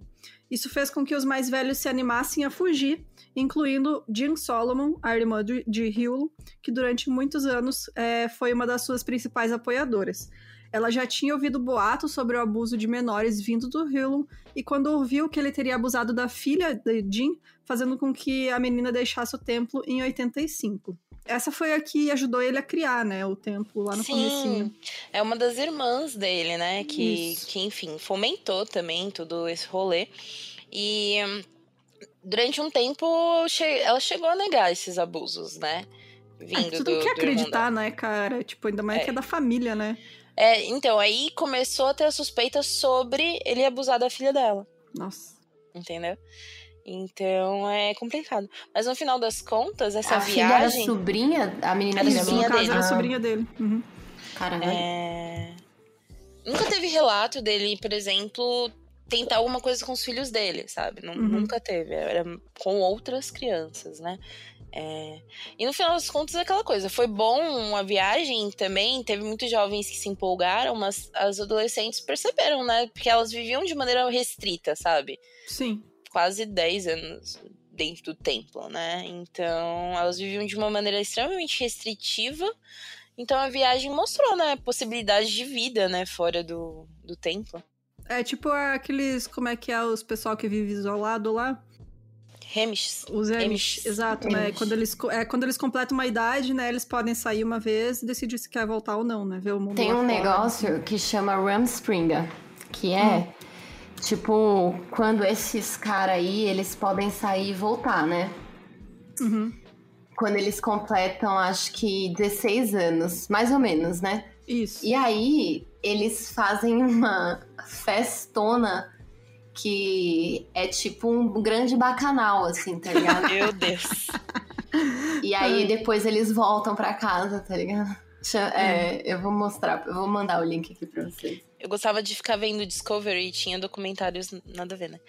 Isso fez com que os mais velhos se animassem a fugir incluindo Jean Solomon, a irmã de, de que durante muitos anos é, foi uma das suas principais apoiadoras. Ela já tinha ouvido boatos sobre o abuso de menores vindo do Hewlon, e quando ouviu que ele teria abusado da filha de Jean, fazendo com que a menina deixasse o templo em 85. Essa foi a que ajudou ele a criar, né, o templo lá no Sim, comecinho. é uma das irmãs dele, né, que, que enfim, fomentou também todo esse rolê. E durante um tempo ela chegou a negar esses abusos, né? É, Vindo é, tu não quer acreditar, né, cara? Tipo, ainda mais é. que é da família, né? É, então, aí começou a ter a suspeita sobre ele abusar da filha dela. Nossa. Entendeu? Então é complicado. Mas no final das contas, essa a viagem. Filha era sobrinha? A menina era sobrinha dele. Era sobrinha dele. Uhum. Caramba. É... Nunca teve relato dele, por exemplo, tentar alguma coisa com os filhos dele, sabe? Uhum. Nunca teve. Era com outras crianças, né? É... E no final das contas, é aquela coisa. Foi bom a viagem também. Teve muitos jovens que se empolgaram, mas as adolescentes perceberam, né? Porque elas viviam de maneira restrita, sabe? Sim. Quase 10 anos dentro do templo, né? Então, elas viviam de uma maneira extremamente restritiva. Então, a viagem mostrou, né? Possibilidades de vida, né? Fora do, do templo. É tipo aqueles. Como é que é os pessoal que vive isolado lá? Remish. Os Remish, exato, né? Quando eles, é, quando eles completam uma idade, né? Eles podem sair uma vez e decidir se quer voltar ou não, né? Ver o mundo Tem um fora. negócio que chama Rumspringa, que é. Hum. Tipo, quando esses caras aí, eles podem sair e voltar, né? Uhum. Quando eles completam, acho que 16 anos, mais ou menos, né? Isso. E aí, eles fazem uma festona que é tipo um grande bacanal, assim, tá ligado? Meu Deus. E aí depois eles voltam pra casa, tá ligado? É, eu vou mostrar, eu vou mandar o link aqui pra vocês. Eu gostava de ficar vendo Discovery e tinha documentários nada a ver, né?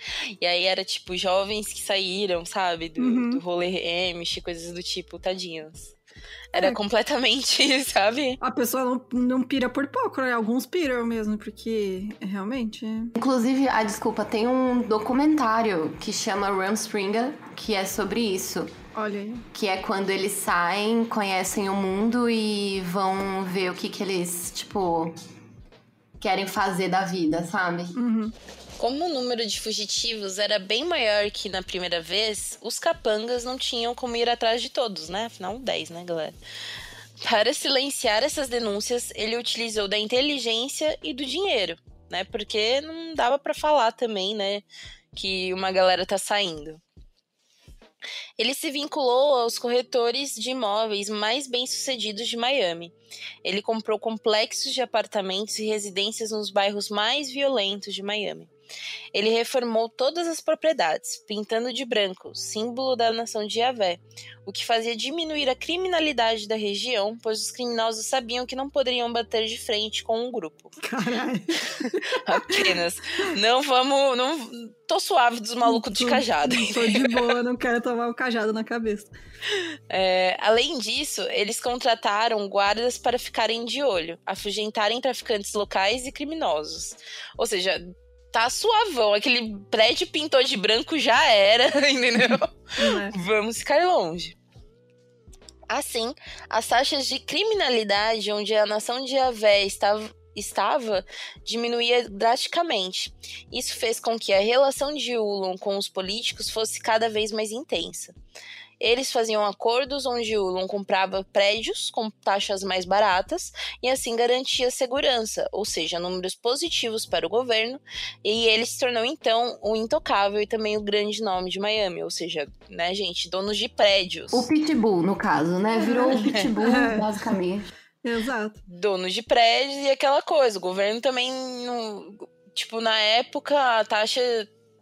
E aí era tipo jovens que saíram, sabe? Do, uhum. do rolê Amish, coisas do tipo, tadinhos. Era é. completamente, sabe? A pessoa não, não pira por pouco, né? Alguns piram mesmo, porque realmente. Inclusive, ah, desculpa, tem um documentário que chama Rumspringa, que é sobre isso. Olha aí. Que é quando eles saem, conhecem o mundo e vão ver o que, que eles, tipo, querem fazer da vida, sabe? Uhum. Como o número de fugitivos era bem maior que na primeira vez, os capangas não tinham como ir atrás de todos, né? Afinal, 10, né, galera? Para silenciar essas denúncias, ele utilizou da inteligência e do dinheiro, né? Porque não dava para falar também, né, que uma galera tá saindo. Ele se vinculou aos corretores de imóveis mais bem-sucedidos de Miami. Ele comprou complexos de apartamentos e residências nos bairros mais violentos de Miami. Ele reformou todas as propriedades, pintando de branco, símbolo da nação de Yahvé, o que fazia diminuir a criminalidade da região, pois os criminosos sabiam que não poderiam bater de frente com um grupo. Caralho. Apenas. Não vamos. Não, tô suave dos malucos de cajado. Tô de boa, não quero tomar o um cajado na cabeça. É, além disso, eles contrataram guardas para ficarem de olho, afugentarem traficantes locais e criminosos. Ou seja, tá suavão. Aquele prédio pintou de branco já era, entendeu? É. Vamos ficar longe. Assim, as taxas de criminalidade onde a nação de Javé estava, estava diminuía drasticamente. Isso fez com que a relação de Ulon com os políticos fosse cada vez mais intensa. Eles faziam acordos onde Ulon comprava prédios com taxas mais baratas e assim garantia segurança, ou seja, números positivos para o governo, e ele se tornou então o intocável e também o grande nome de Miami, ou seja, né, gente, donos de prédios. O Pitbull, no caso, né? Virou o Pitbull, basicamente. Exato. Donos de prédios e aquela coisa. O governo também, tipo, na época, a taxa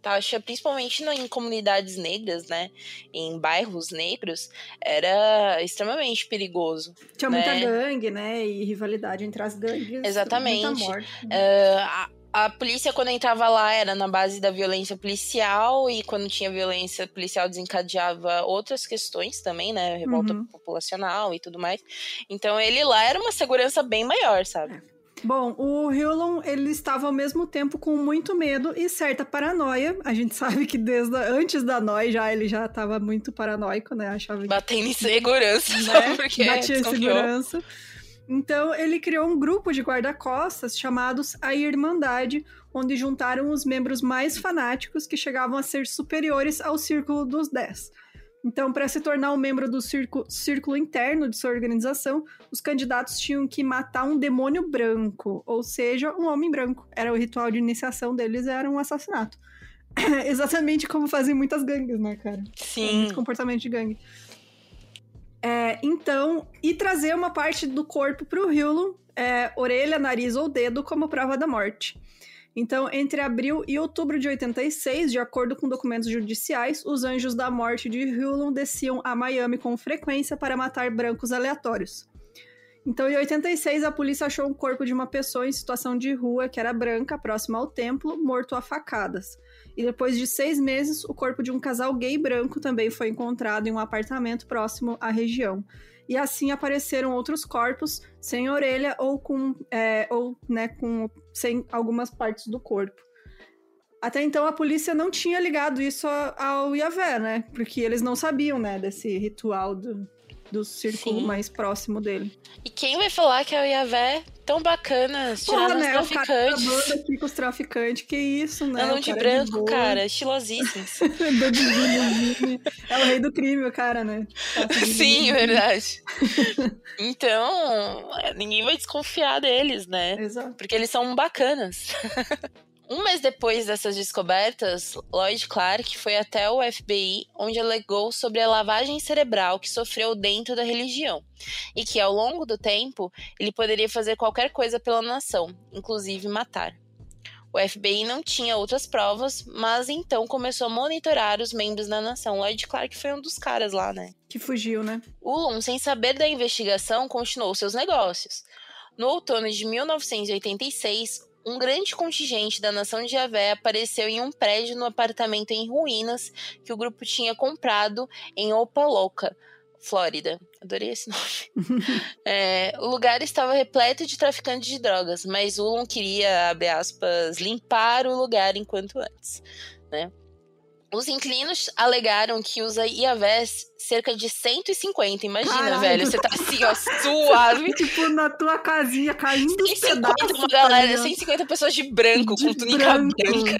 taxa, principalmente em comunidades negras, né? Em bairros negros, era extremamente perigoso. Tinha né? muita gangue, né? E rivalidade entre as gangues. Exatamente. Muita morte. Uh, a, a polícia, quando entrava lá, era na base da violência policial, e quando tinha violência policial, desencadeava outras questões também, né? Revolta uhum. populacional e tudo mais. Então, ele lá era uma segurança bem maior, sabe? É. Bom, o Hewlon, ele estava ao mesmo tempo com muito medo e certa paranoia. A gente sabe que desde antes da noia já ele já estava muito paranoico, né? Achava Batendo em segurança, né? Porque Batia em segurança. Então, ele criou um grupo de guarda-costas chamados a Irmandade, onde juntaram os membros mais fanáticos que chegavam a ser superiores ao Círculo dos Dez. Então, para se tornar um membro do círculo, círculo, interno de sua organização, os candidatos tinham que matar um demônio branco, ou seja, um homem branco. Era o ritual de iniciação deles, era um assassinato. Exatamente como fazem muitas gangues, né, cara? Sim. Comportamento de gangue. É, então, e trazer uma parte do corpo para o é, orelha, nariz ou dedo, como prova da morte. Então, entre abril e outubro de 86, de acordo com documentos judiciais, os anjos da morte de Hewlon desciam a Miami com frequência para matar brancos aleatórios. Então, em 86, a polícia achou um corpo de uma pessoa em situação de rua que era branca, próxima ao templo, morto a facadas. E depois de seis meses, o corpo de um casal gay branco também foi encontrado em um apartamento próximo à região e assim apareceram outros corpos sem orelha ou com é, ou né com sem algumas partes do corpo. Até então a polícia não tinha ligado isso ao Yahvé, né? Porque eles não sabiam, né, desse ritual do, do círculo Sim. mais próximo dele. E quem vai falar que é o Yahvé tão bacana, tirando os né, traficantes? O cara aqui com os traficantes, que isso, né? Andam de branco, de cara, estilosíssimos. é o rei do crime, o cara, né? Sim, verdade. então, ninguém vai desconfiar deles, né? Exato. Porque eles são bacanas. Um mês depois dessas descobertas, Lloyd Clark foi até o FBI, onde alegou sobre a lavagem cerebral que sofreu dentro da religião e que, ao longo do tempo, ele poderia fazer qualquer coisa pela nação, inclusive matar. O FBI não tinha outras provas, mas então começou a monitorar os membros da nação. Lloyd Clark foi um dos caras lá, né? Que fugiu, né? Ulon, sem saber da investigação, continuou seus negócios. No outono de 1986, um grande contingente da nação de Javé apareceu em um prédio no apartamento em ruínas que o grupo tinha comprado em Opaloca, Flórida. Adorei esse nome. é, o lugar estava repleto de traficantes de drogas, mas Ulon queria, abre aspas, limpar o lugar enquanto antes, né? Os inclinos alegaram que usa Iavés cerca de 150. Imagina, Caralho. velho. Você tá assim, ó, suave. tipo, na tua casinha, caindo os pedaços. Uma galera, tá 150 pessoas de branco, de com túnica branco. branca.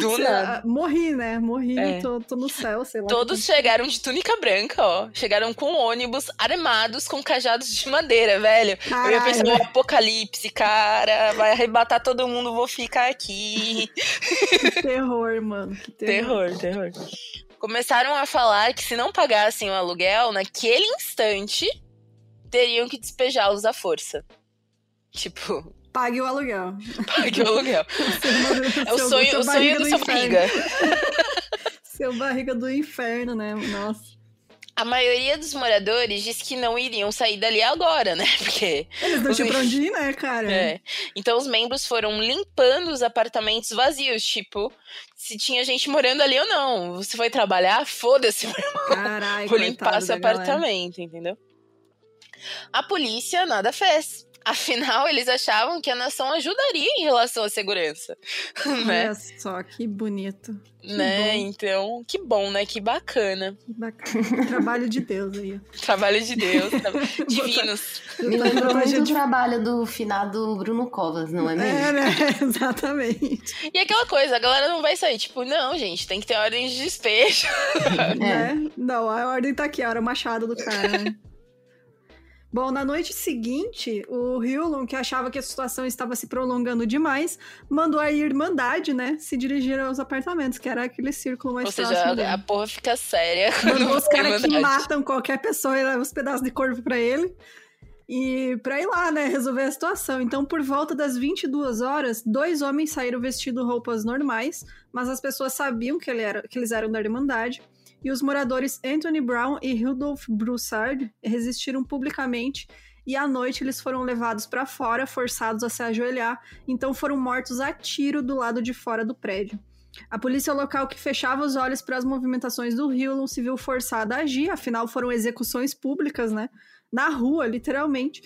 Do nada. Morri, né? Morri, é. tô, tô, no céu, sei lá. Todos chegaram de túnica branca, ó. Chegaram com ônibus armados com cajados de madeira, velho. Caralho. Eu ia pensar, apocalipse, cara. Vai arrebatar todo mundo, vou ficar aqui. Que terror, mano. Que terror. Terror, terror. Começaram a falar que se não pagassem o aluguel, naquele instante, teriam que despejá-los à força. Tipo, Pague o aluguel. Pague o aluguel. é o sonho, o sonho do, do seu barriga. seu barriga do inferno, né? Nossa. A maioria dos moradores disse que não iriam sair dali agora, né? Porque. Eles não tinham pra onde ir, né, cara? É. Então os membros foram limpando os apartamentos vazios. Tipo, se tinha gente morando ali ou não. Você foi trabalhar? Foda-se, meu irmão. Caralho, Vou limpar seu apartamento, galera. entendeu? A polícia nada fez. Afinal, eles achavam que a nação ajudaria em relação à segurança. né? Olha só, que bonito. Que né? Bom. Então, que bom, né? Que bacana. Que bacana. Trabalho de Deus aí. Trabalho de Deus. Divinos. Me lembrou muito gente... o trabalho do finado Bruno Covas, não é mesmo? É, né? Exatamente. E aquela coisa, a galera não vai sair, tipo, não, gente, tem que ter ordem de despejo. É. é. Não, a ordem tá aqui, a hora machado do cara, né? Bom, na noite seguinte, o Hyulon, que achava que a situação estava se prolongando demais, mandou a Irmandade, né, se dirigir aos apartamentos, que era aquele círculo mais Ou próximo seja, dele. a porra fica séria. Mandou os caras que matam qualquer pessoa e levam os pedaços de corpo para ele. E pra ir lá, né, resolver a situação. Então, por volta das 22 horas, dois homens saíram vestindo roupas normais, mas as pessoas sabiam que, ele era, que eles eram da Irmandade e os moradores Anthony Brown e Rudolph Broussard resistiram publicamente e à noite eles foram levados para fora, forçados a se ajoelhar, então foram mortos a tiro do lado de fora do prédio. A polícia local que fechava os olhos para as movimentações do Rio não se viu forçada a agir, afinal foram execuções públicas, né? Na rua, literalmente.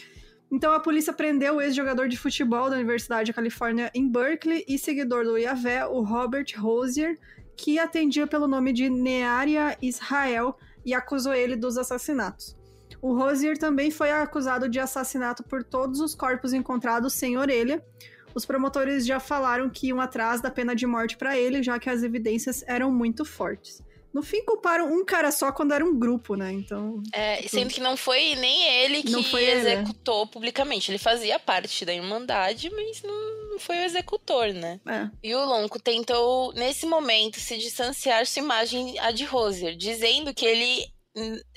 Então a polícia prendeu o ex-jogador de futebol da Universidade da Califórnia em Berkeley e seguidor do Iavé, o Robert Rosier, que atendia pelo nome de Nearia Israel e acusou ele dos assassinatos. O Rosier também foi acusado de assassinato por todos os corpos encontrados sem orelha. Os promotores já falaram que iam atrás da pena de morte para ele, já que as evidências eram muito fortes. No fim, culparam um cara só quando era um grupo, né? Então. É, tipo, sendo que não foi nem ele que foi executou publicamente. Ele fazia parte da Irmandade, mas não foi o executor, né? É. E o Lonco tentou, nesse momento, se distanciar sua imagem a de Rosier, dizendo que ele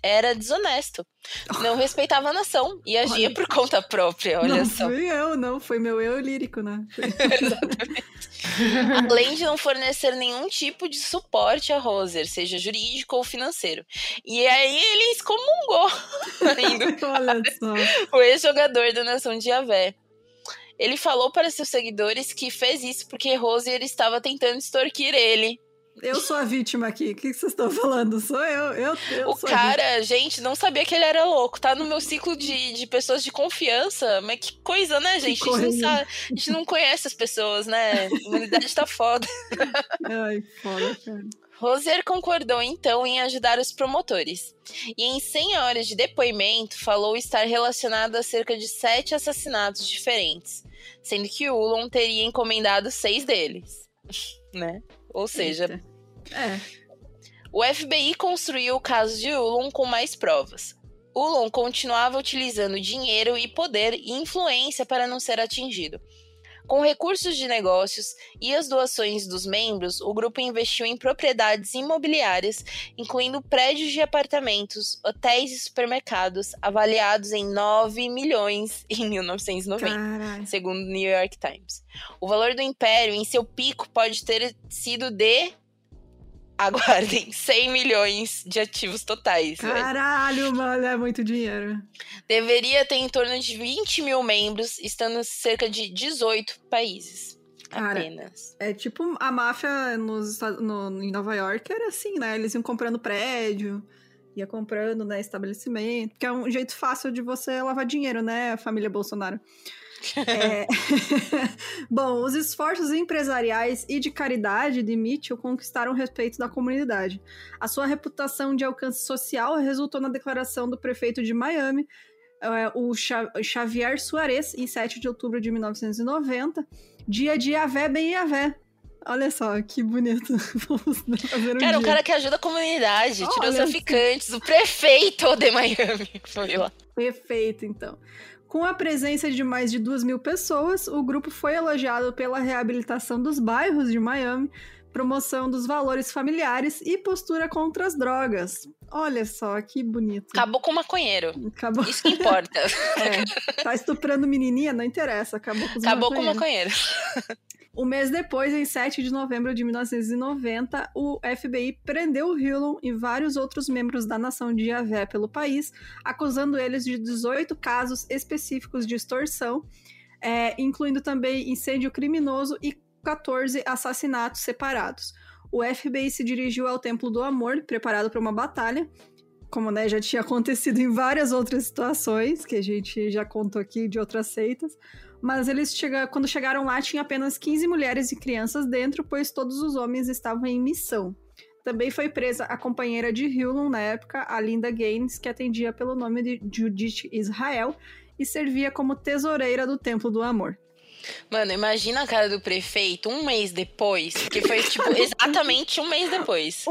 era desonesto. Não respeitava a nação e agia olha, por conta própria, olha não só. Não fui eu, não. Foi meu eu lírico, né? Exatamente. Além de não fornecer nenhum tipo de suporte a Roser, seja jurídico ou financeiro. E aí ele excomungou ainda olha só. o ex-jogador da nação de Javé. Ele falou para seus seguidores que fez isso porque Roser estava tentando extorquir ele eu sou a vítima aqui. O que vocês estão falando? Sou eu. eu, eu o cara, gente, não sabia que ele era louco. Tá no meu ciclo de, de pessoas de confiança. Mas que coisa, né, gente? A gente, não sabe, a gente não conhece as pessoas, né? A humanidade tá foda. Ai, foda, cara. Rosier concordou então em ajudar os promotores. E em 100 horas de depoimento, falou estar relacionado a cerca de sete assassinatos diferentes, sendo que Ulon teria encomendado seis deles. né? Ou seja, Eita. É. O FBI construiu o caso de Ulon com mais provas. Ulon continuava utilizando dinheiro e poder e influência para não ser atingido. Com recursos de negócios e as doações dos membros, o grupo investiu em propriedades imobiliárias, incluindo prédios de apartamentos, hotéis e supermercados, avaliados em 9 milhões em 1990, Caralho. segundo o New York Times. O valor do império em seu pico pode ter sido de aguardem, 100 milhões de ativos totais. velho. Caralho, mano, é muito dinheiro. Deveria ter em torno de 20 mil membros, estando em cerca de 18 países. Cara, apenas. É tipo a máfia nos, no, em Nova York era assim, né? Eles iam comprando prédio, ia comprando, né, estabelecimento, que é um jeito fácil de você lavar dinheiro, né, família Bolsonaro. É. Bom, os esforços empresariais e de caridade de Mitchell conquistaram o respeito da comunidade. A sua reputação de alcance social resultou na declaração do prefeito de Miami, é, o Xa- Xavier Suarez, em 7 de outubro de 1990, dia de Yavé bem Yavé. Olha só, que bonito. Vamos fazer um Cara, o dia. cara que ajuda a comunidade, tirou Olha os só. traficantes, o prefeito de Miami foi lá. Perfeito, então. Com a presença de mais de duas mil pessoas, o grupo foi elogiado pela reabilitação dos bairros de Miami, promoção dos valores familiares e postura contra as drogas. Olha só, que bonito. Acabou com o maconheiro. Acabou. Isso que importa. É, tá estuprando menininha? Não interessa, acabou com os Acabou com o maconheiros. maconheiro. Um mês depois, em 7 de novembro de 1990, o FBI prendeu Hillon e vários outros membros da nação de Yavé pelo país, acusando eles de 18 casos específicos de extorsão, é, incluindo também incêndio criminoso e 14 assassinatos separados. O FBI se dirigiu ao Templo do Amor, preparado para uma batalha, como né, já tinha acontecido em várias outras situações, que a gente já contou aqui de outras seitas. Mas eles chega... quando chegaram lá, tinha apenas 15 mulheres e crianças dentro, pois todos os homens estavam em missão. Também foi presa a companheira de Hillon na época, a Linda Gaines, que atendia pelo nome de Judith Israel e servia como tesoureira do Templo do Amor. Mano, imagina a cara do prefeito um mês depois, que foi, tipo, exatamente um mês depois.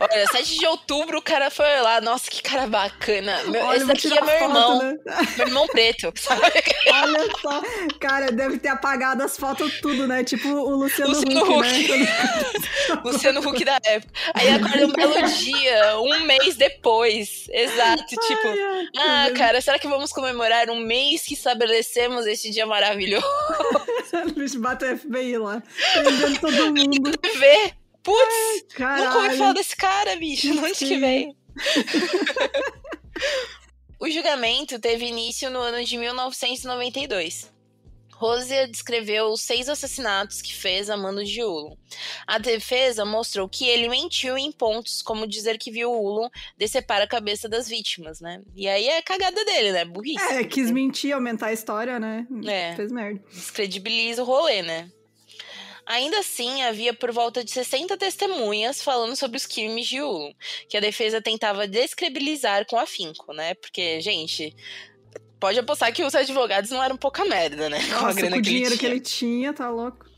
Olha, 7 de outubro o cara foi lá. Nossa, que cara bacana. Meu, Olha, esse aqui é meu foto, irmão. né? Meu irmão preto, sabe? Olha só, cara, deve ter apagado as fotos tudo, né? Tipo o Luciano, Luciano Huck, Huck. né? Luciano Huck da época. Aí acorda um belo dia, um mês depois. Exato, tipo. Ai, ai, Ah, cara, será que vamos comemorar um mês que estabelecemos esse dia maravilhoso? Bicho bate o FBI lá, prendendo todo mundo. Putz, nunca ouvi falar desse cara, bicho. De onde que veio? o julgamento teve início no ano de 1992. Rosia descreveu os seis assassinatos que fez a mando de Ulon. A defesa mostrou que ele mentiu em pontos, como dizer que viu Ulon decepar a cabeça das vítimas, né? E aí é cagada dele, né? Burrice. É, quis mentir, aumentar a história, né? É. Fez merda. descredibiliza o rolê, né? Ainda assim, havia por volta de 60 testemunhas falando sobre os crimes de Ulum, que a defesa tentava descredibilizar com afinco, né? Porque, gente, pode apostar que os advogados não eram pouca merda, né? com a Nossa, grana com o dinheiro que ele tinha, tá louco.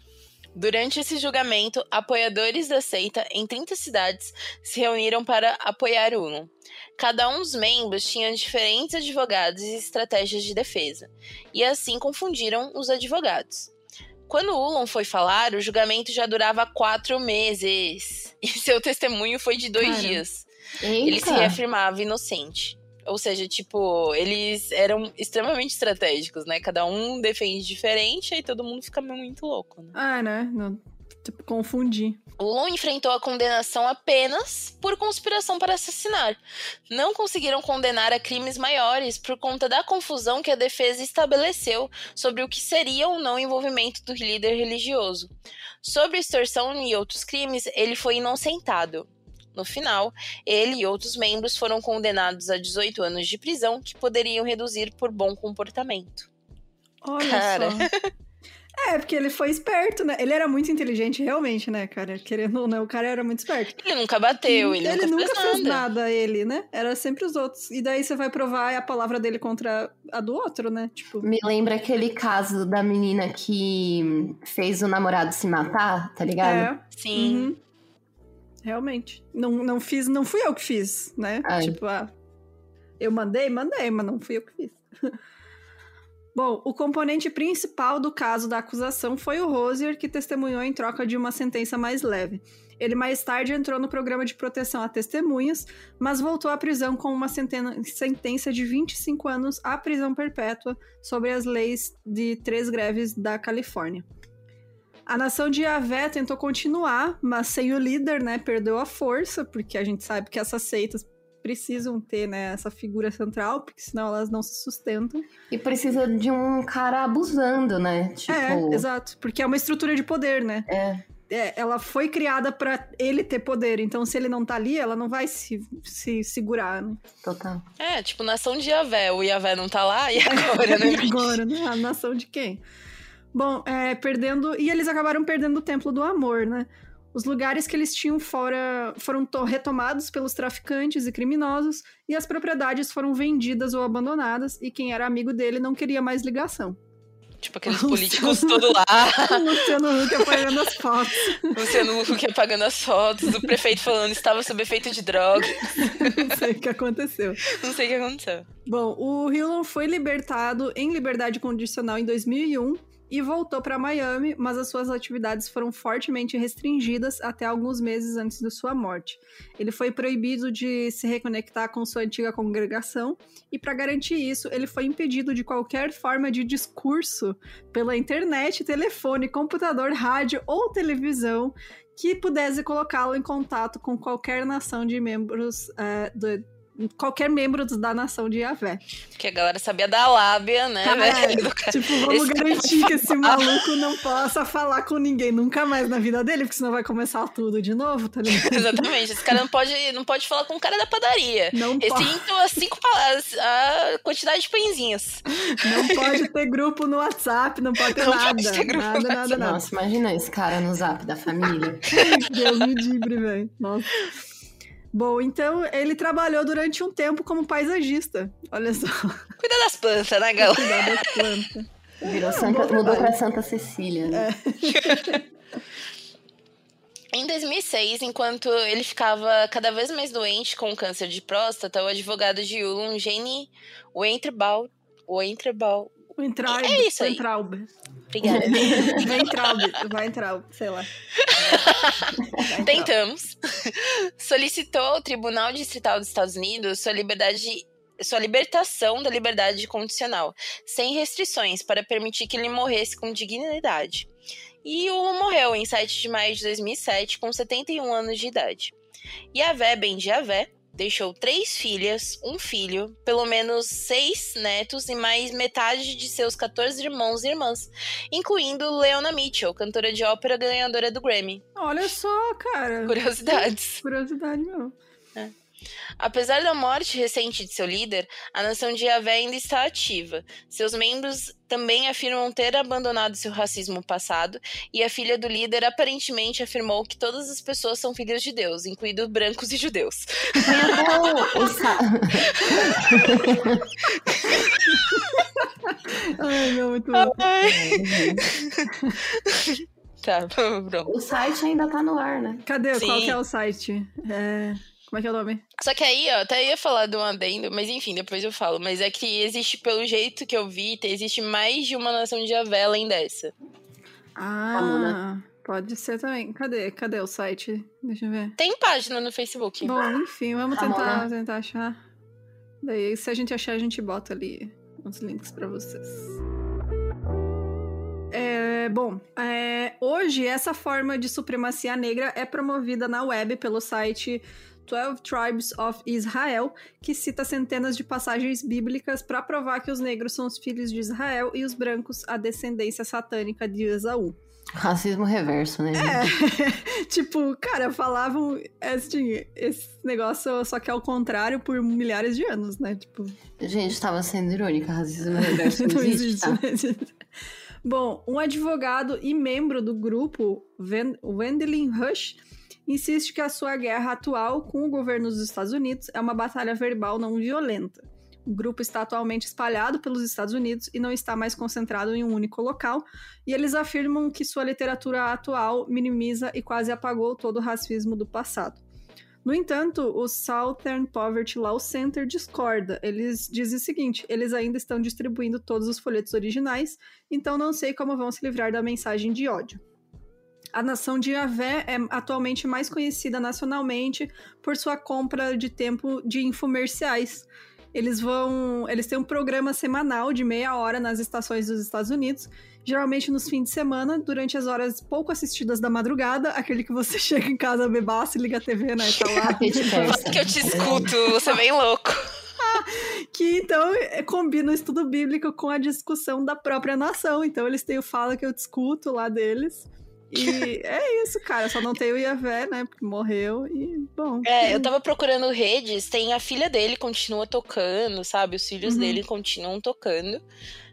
Durante esse julgamento, apoiadores da seita em 30 cidades se reuniram para apoiar Ulum. Cada um dos membros tinha diferentes advogados e estratégias de defesa, e assim confundiram os advogados. Quando Ulon foi falar, o julgamento já durava quatro meses, e seu testemunho foi de dois Cara. dias. Eita. Ele se reafirmava inocente. Ou seja, tipo, eles eram extremamente estratégicos, né? Cada um defende diferente, aí todo mundo fica muito louco, né? Ah, né? Não, tipo, confundi. Ulon enfrentou a condenação apenas por conspiração para assassinar. Não conseguiram condenar a crimes maiores por conta da confusão que a defesa estabeleceu sobre o que seria ou não envolvimento do líder religioso. Sobre extorsão e outros crimes, ele foi inocentado. No final, ele e outros membros foram condenados a 18 anos de prisão, que poderiam reduzir por bom comportamento. Olha Cara. só. É, porque ele foi esperto, né? Ele era muito inteligente, realmente, né, cara? Querendo ou não, o cara era muito esperto. Ele nunca bateu, ele, nunca, fez, nada. nada, ele, né? Era sempre os outros. E daí você vai provar a palavra dele contra a do outro, né? Tipo, Me lembra aquele caso da menina que fez o namorado se matar, tá ligado? é. Sim. Uhum. Realmente. Não, não fiz, não fui eu que fiz, né? Ai. Tipo, ah, eu mandei, mandei, mas não fui eu que fiz. Bom, o componente principal do caso da acusação foi o Rosier, que testemunhou em troca de uma sentença mais leve. Ele mais tarde entrou no programa de proteção a testemunhas, mas voltou à prisão com uma sentença de 25 anos à prisão perpétua sobre as leis de três greves da Califórnia. A nação de Yahvé tentou continuar, mas sem o líder, né, perdeu a força, porque a gente sabe que essas seitas precisam ter, né, essa figura central, porque senão elas não se sustentam. E precisa de um cara abusando, né? Tipo... É, exato, porque é uma estrutura de poder, né? É. é ela foi criada para ele ter poder, então se ele não tá ali, ela não vai se, se segurar, né? Total. É, tipo, nação de Yavé, o Yavé não tá lá, e agora, né? e agora, né? A nação de quem? Bom, é, perdendo. E eles acabaram perdendo o Templo do Amor, né? Os lugares que eles tinham fora foram retomados pelos traficantes e criminosos, e as propriedades foram vendidas ou abandonadas, e quem era amigo dele não queria mais ligação. Tipo aqueles políticos todo lá. Luciano Huck apagando as fotos. Luciano Huck apagando as fotos. O prefeito falando estava sob efeito de droga. Não sei o que aconteceu. Não sei o que aconteceu. Bom, o Hillon foi libertado em liberdade condicional em 2001 e voltou para Miami, mas as suas atividades foram fortemente restringidas até alguns meses antes de sua morte. Ele foi proibido de se reconectar com sua antiga congregação e, para garantir isso, ele foi impedido de qualquer forma de discurso pela internet, telefone, computador, rádio ou televisão que pudesse colocá-lo em contato com qualquer nação de membros uh, do, qualquer membro da nação de Yahvé. Que a galera sabia da lábia, né, ah, velho? É. Tipo, vamos esse garantir que esse maluco não possa falar com ninguém nunca mais na vida dele, porque senão vai começar tudo de novo, tá ligado? Exatamente. Esse cara não pode, não pode falar com o cara da padaria. Não Recinto pode. as cinco palavras, a quantidade de pãezinhos. Não pode ter grupo no WhatsApp, não pode ter não nada. Pode ter grupo nada, nada, nada. Nossa, imagina esse cara no zap da família. Deus me livre, velho. Nossa. Bom, então ele trabalhou durante um tempo como paisagista. Olha só. Cuida das plantas, né, galera? Cuidar das plantas. Virou Santa, mudou pra Santa Cecília. Né? É. Em 2006, enquanto ele ficava cada vez mais doente com câncer de próstata, o advogado de Yulon, Jenny Weintraub, Weintraub, Weintraub, é isso aí. Weintraub. Obrigada. Weintraub, Weintraub, sei lá. Tentamos. Solicitou ao Tribunal Distrital dos Estados Unidos sua liberdade sua libertação da liberdade condicional, sem restrições, para permitir que ele morresse com dignidade. E o morreu em 7 de maio de 2007, com 71 anos de idade. Yavé Ben Yavé deixou três filhas, um filho, pelo menos seis netos e mais metade de seus 14 irmãos e irmãs, incluindo Leona Mitchell, cantora de ópera ganhadora do Grammy. Olha só, cara. Curiosidades. Curiosidade mesmo. Apesar da morte recente de seu líder, a nação de Yahvé ainda está ativa. Seus membros também afirmam ter abandonado seu racismo passado, e a filha do líder aparentemente afirmou que todas as pessoas são filhas de Deus, incluindo brancos e judeus. Ai, meu, muito bom. tá, pronto. O site ainda tá no ar, né? Cadê? Sim. Qual que é o site? É... Como é que é o nome? Só que aí, ó, até ia falar do adendo, mas enfim, depois eu falo. Mas é que existe, pelo jeito que eu vi, existe mais de uma nação de Avé além dessa. Ah, pode ser também. Cadê? Cadê o site? Deixa eu ver. Tem página no Facebook. Bom, enfim, vamos tentar, tentar achar. Daí, se a gente achar, a gente bota ali os links para vocês. É, bom, é, hoje essa forma de supremacia negra é promovida na web pelo site 12 Tribes of Israel, que cita centenas de passagens bíblicas para provar que os negros são os filhos de Israel e os brancos a descendência satânica de Esaú. Racismo reverso, né? É, tipo, cara, falavam assim, esse negócio só que é o contrário por milhares de anos, né? Tipo... Gente, estava sendo irônica, racismo reverso não, não existe, existe, tá? Bom, um advogado e membro do grupo, Wendelin Rush, insiste que a sua guerra atual com o governo dos Estados Unidos é uma batalha verbal não violenta. O grupo está atualmente espalhado pelos Estados Unidos e não está mais concentrado em um único local, e eles afirmam que sua literatura atual minimiza e quase apagou todo o racismo do passado. No entanto, o Southern Poverty Law Center discorda. Eles dizem o seguinte: eles ainda estão distribuindo todos os folhetos originais, então não sei como vão se livrar da mensagem de ódio. A nação de Yavé é atualmente mais conhecida nacionalmente por sua compra de tempo de infomerciais. Eles vão. Eles têm um programa semanal de meia hora nas estações dos Estados Unidos, geralmente nos fins de semana, durante as horas pouco assistidas da madrugada, aquele que você chega em casa, bebaça e liga a TV, né? Tá lá. que eu te escuto, você é bem louco. que então é, combina o estudo bíblico com a discussão da própria nação. Então eles têm o fala que eu discuto lá deles. E é isso, cara. Só não tem o Iavé, né? Porque morreu e, bom. É, eu tava procurando redes, tem a filha dele continua tocando, sabe? Os filhos uhum. dele continuam tocando.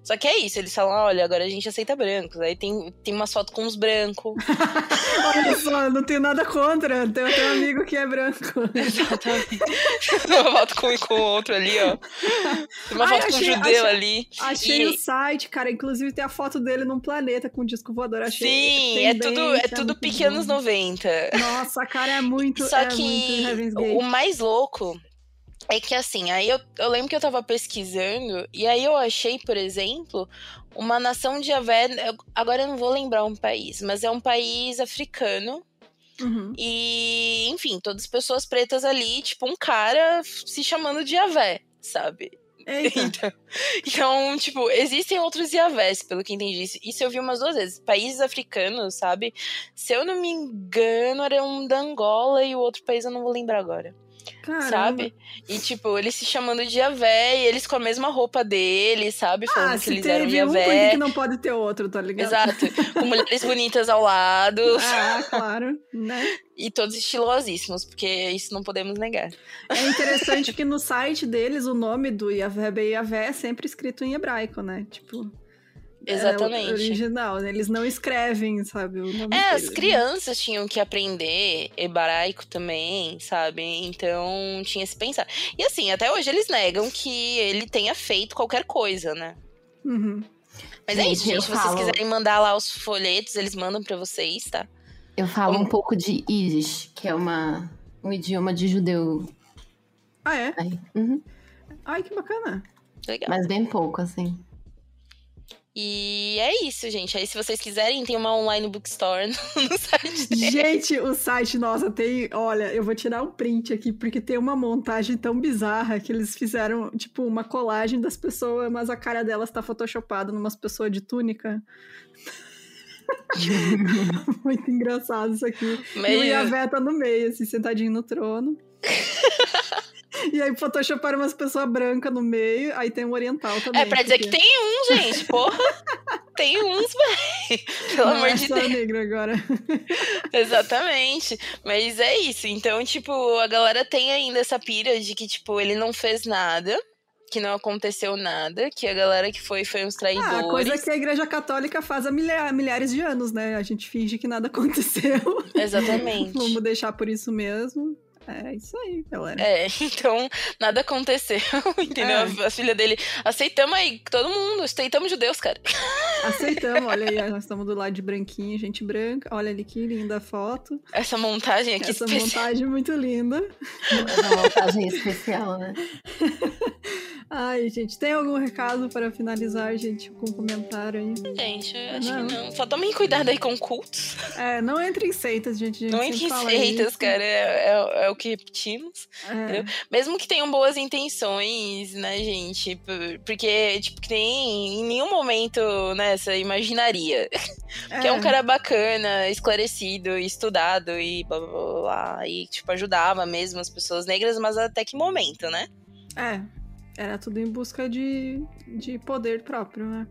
Só que é isso, eles falam, olha, agora a gente aceita brancos. Aí tem, tem uma foto com os brancos. olha só, não tenho nada contra. Tenho até um amigo que é branco. Exatamente. uma foto com, com o outro ali, ó. Tem uma Ai, foto achei, com um judeu achei, ali. Achei e... o site, cara. Inclusive tem a foto dele num planeta com um disco voador. Achei Sim, é tudo, é tudo pequenos 90. Nossa, a cara é muito. Só é que muito o mais louco é que assim, aí eu, eu lembro que eu tava pesquisando, e aí eu achei, por exemplo, uma nação de Avé. Agora eu não vou lembrar um país, mas é um país africano. Uhum. E, enfim, todas as pessoas pretas ali, tipo, um cara se chamando de Avé, sabe? Então, então, tipo, existem outros Yavés, pelo que entendi. Isso eu vi umas duas vezes. Países africanos, sabe? Se eu não me engano, era um da Angola e o outro país eu não vou lembrar agora. Caramba. Sabe? E, tipo, eles se chamando de Javé e eles com a mesma roupa dele, sabe? Falando ah, que eles eram. Um, que não pode ter outro, tá ligado? Exato. Com mulheres bonitas ao lado. Ah, claro. Né? E todos estilosíssimos, porque isso não podemos negar. É interessante que no site deles o nome do Yahvé Be Yahvé é sempre escrito em hebraico, né? Tipo. Exatamente. É original, né? Eles não escrevem, sabe? O nome é, as crianças tinham que aprender hebraico também, sabe? Então tinha se pensar. E assim, até hoje eles negam que ele tenha feito qualquer coisa, né? Uhum. Mas gente, é isso, gente. Se vocês quiserem mandar lá os folhetos, eles mandam para vocês, tá? Eu falo Como... um pouco de Yiddish, que é uma, um idioma de judeu. Ah, é? Uhum. Ai, que bacana. Legal. Mas bem pouco, assim. E é isso, gente. Aí, se vocês quiserem, tem uma online bookstore no, site dele. Gente, o site, nossa, tem. Olha, eu vou tirar um print aqui, porque tem uma montagem tão bizarra que eles fizeram, tipo, uma colagem das pessoas, mas a cara delas tá photoshopada numas pessoas de túnica. Muito engraçado isso aqui. Meio... E o Yavé tá no meio, assim, sentadinho no trono. E aí photoshoparam umas pessoas brancas no meio, aí tem um oriental também. É pra dizer porque... que tem um, gente, porra. tem uns, velho. Pelo Não, amor é de Deus. negro agora. Exatamente. Mas é isso. Então, tipo, a galera tem ainda essa pira de que, tipo, ele não fez nada que não aconteceu nada, que a galera que foi foi uns traidores. Ah, coisa que a Igreja Católica faz há milhares de anos, né? A gente finge que nada aconteceu. Exatamente. Vamos deixar por isso mesmo. É isso aí, galera. É, então nada aconteceu, entendeu? É. A filha dele, aceitamos aí, todo mundo, aceitamos judeus, cara. Aceitamos, olha aí, nós estamos do lado de branquinho, gente branca. Olha ali que linda a foto. Essa montagem aqui Essa especial. montagem muito linda. Essa montagem especial, né? Ai, gente, tem algum recado para finalizar, gente, com um comentário aí? Gente, eu acho não. que não. Só tomem cuidado aí com cultos. É, não entre em seitas, gente. gente não entre em seitas, cara. É, é, é, o que repetimos. É. Mesmo que tenham boas intenções, né, gente? Porque, tipo, que nem em nenhum momento, né, você imaginaria que é um é. cara bacana, esclarecido, estudado e blá, blá, blá, e, tipo, ajudava mesmo as pessoas negras, mas até que momento, né? É, era tudo em busca de, de poder próprio, né?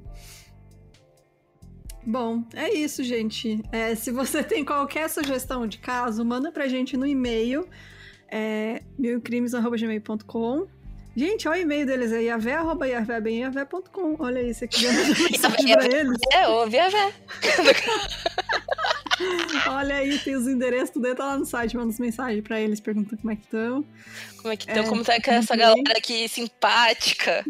Bom, é isso, gente. É, se você tem qualquer sugestão de caso, manda pra gente no e-mail é, milcrimes.gmail.com Gente, olha o e-mail deles aí, yavé.yavé.com. Olha aí, você quiser mandar mensagem pra eles. É, ouve Yavé. Olha aí, tem os endereços, tudo tá lá no site, manda as mensagens pra eles, pergunta como é que estão. Como é que estão, é, como tá essa galera aqui simpática.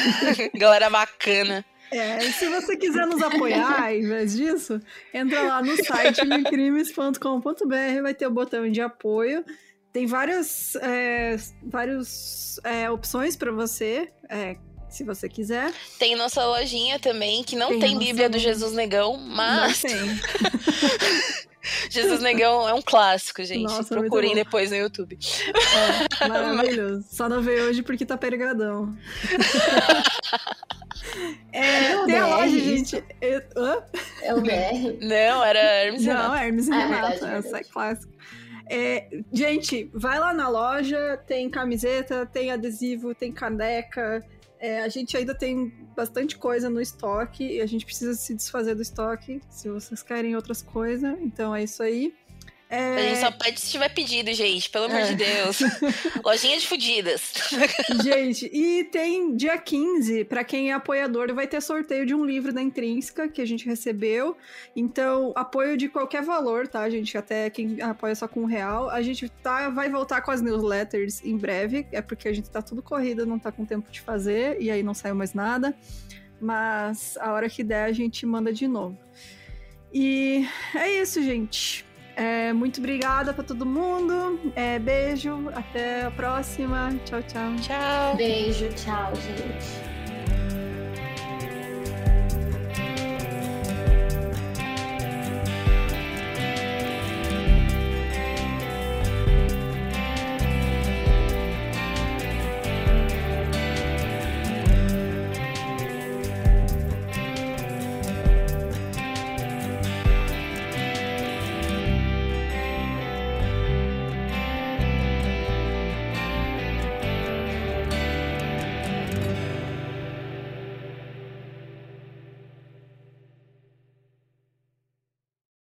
galera bacana. É, se você quiser nos apoiar em vez disso, entra lá no site crimes.com.br, vai ter o botão de apoio. Tem várias, é, várias é, opções para você, é, se você quiser. Tem nossa lojinha também, que não tem, tem Bíblia do Jesus Negão, mas. Não tem. Jesus Negão é um clássico, gente. Nossa, Procurem depois no YouTube. É, maravilhoso. Só não veio hoje porque tá peregadão. É, é tem a loja, gente. Hã? É o BR? Não, era Hermes Não, Renato. Hermes e ah, Renato. É essa é clássica. É, gente, vai lá na loja, tem camiseta, tem adesivo, tem caneca. É, a gente ainda tem bastante coisa no estoque e a gente precisa se desfazer do estoque se vocês querem outras coisas. Então é isso aí. É... A gente só pede se tiver pedido, gente, pelo amor é. de Deus. Lojinha de fudidas. Gente, e tem dia 15, para quem é apoiador, vai ter sorteio de um livro da Intrínseca que a gente recebeu. Então, apoio de qualquer valor, tá, gente? Até quem apoia só com um real. A gente tá, vai voltar com as newsletters em breve, é porque a gente tá tudo corrido, não tá com tempo de fazer, e aí não saiu mais nada. Mas a hora que der, a gente manda de novo. E é isso, gente. É, muito obrigada para todo mundo. É, beijo, até a próxima. Tchau, tchau. Tchau. Beijo, tchau, gente.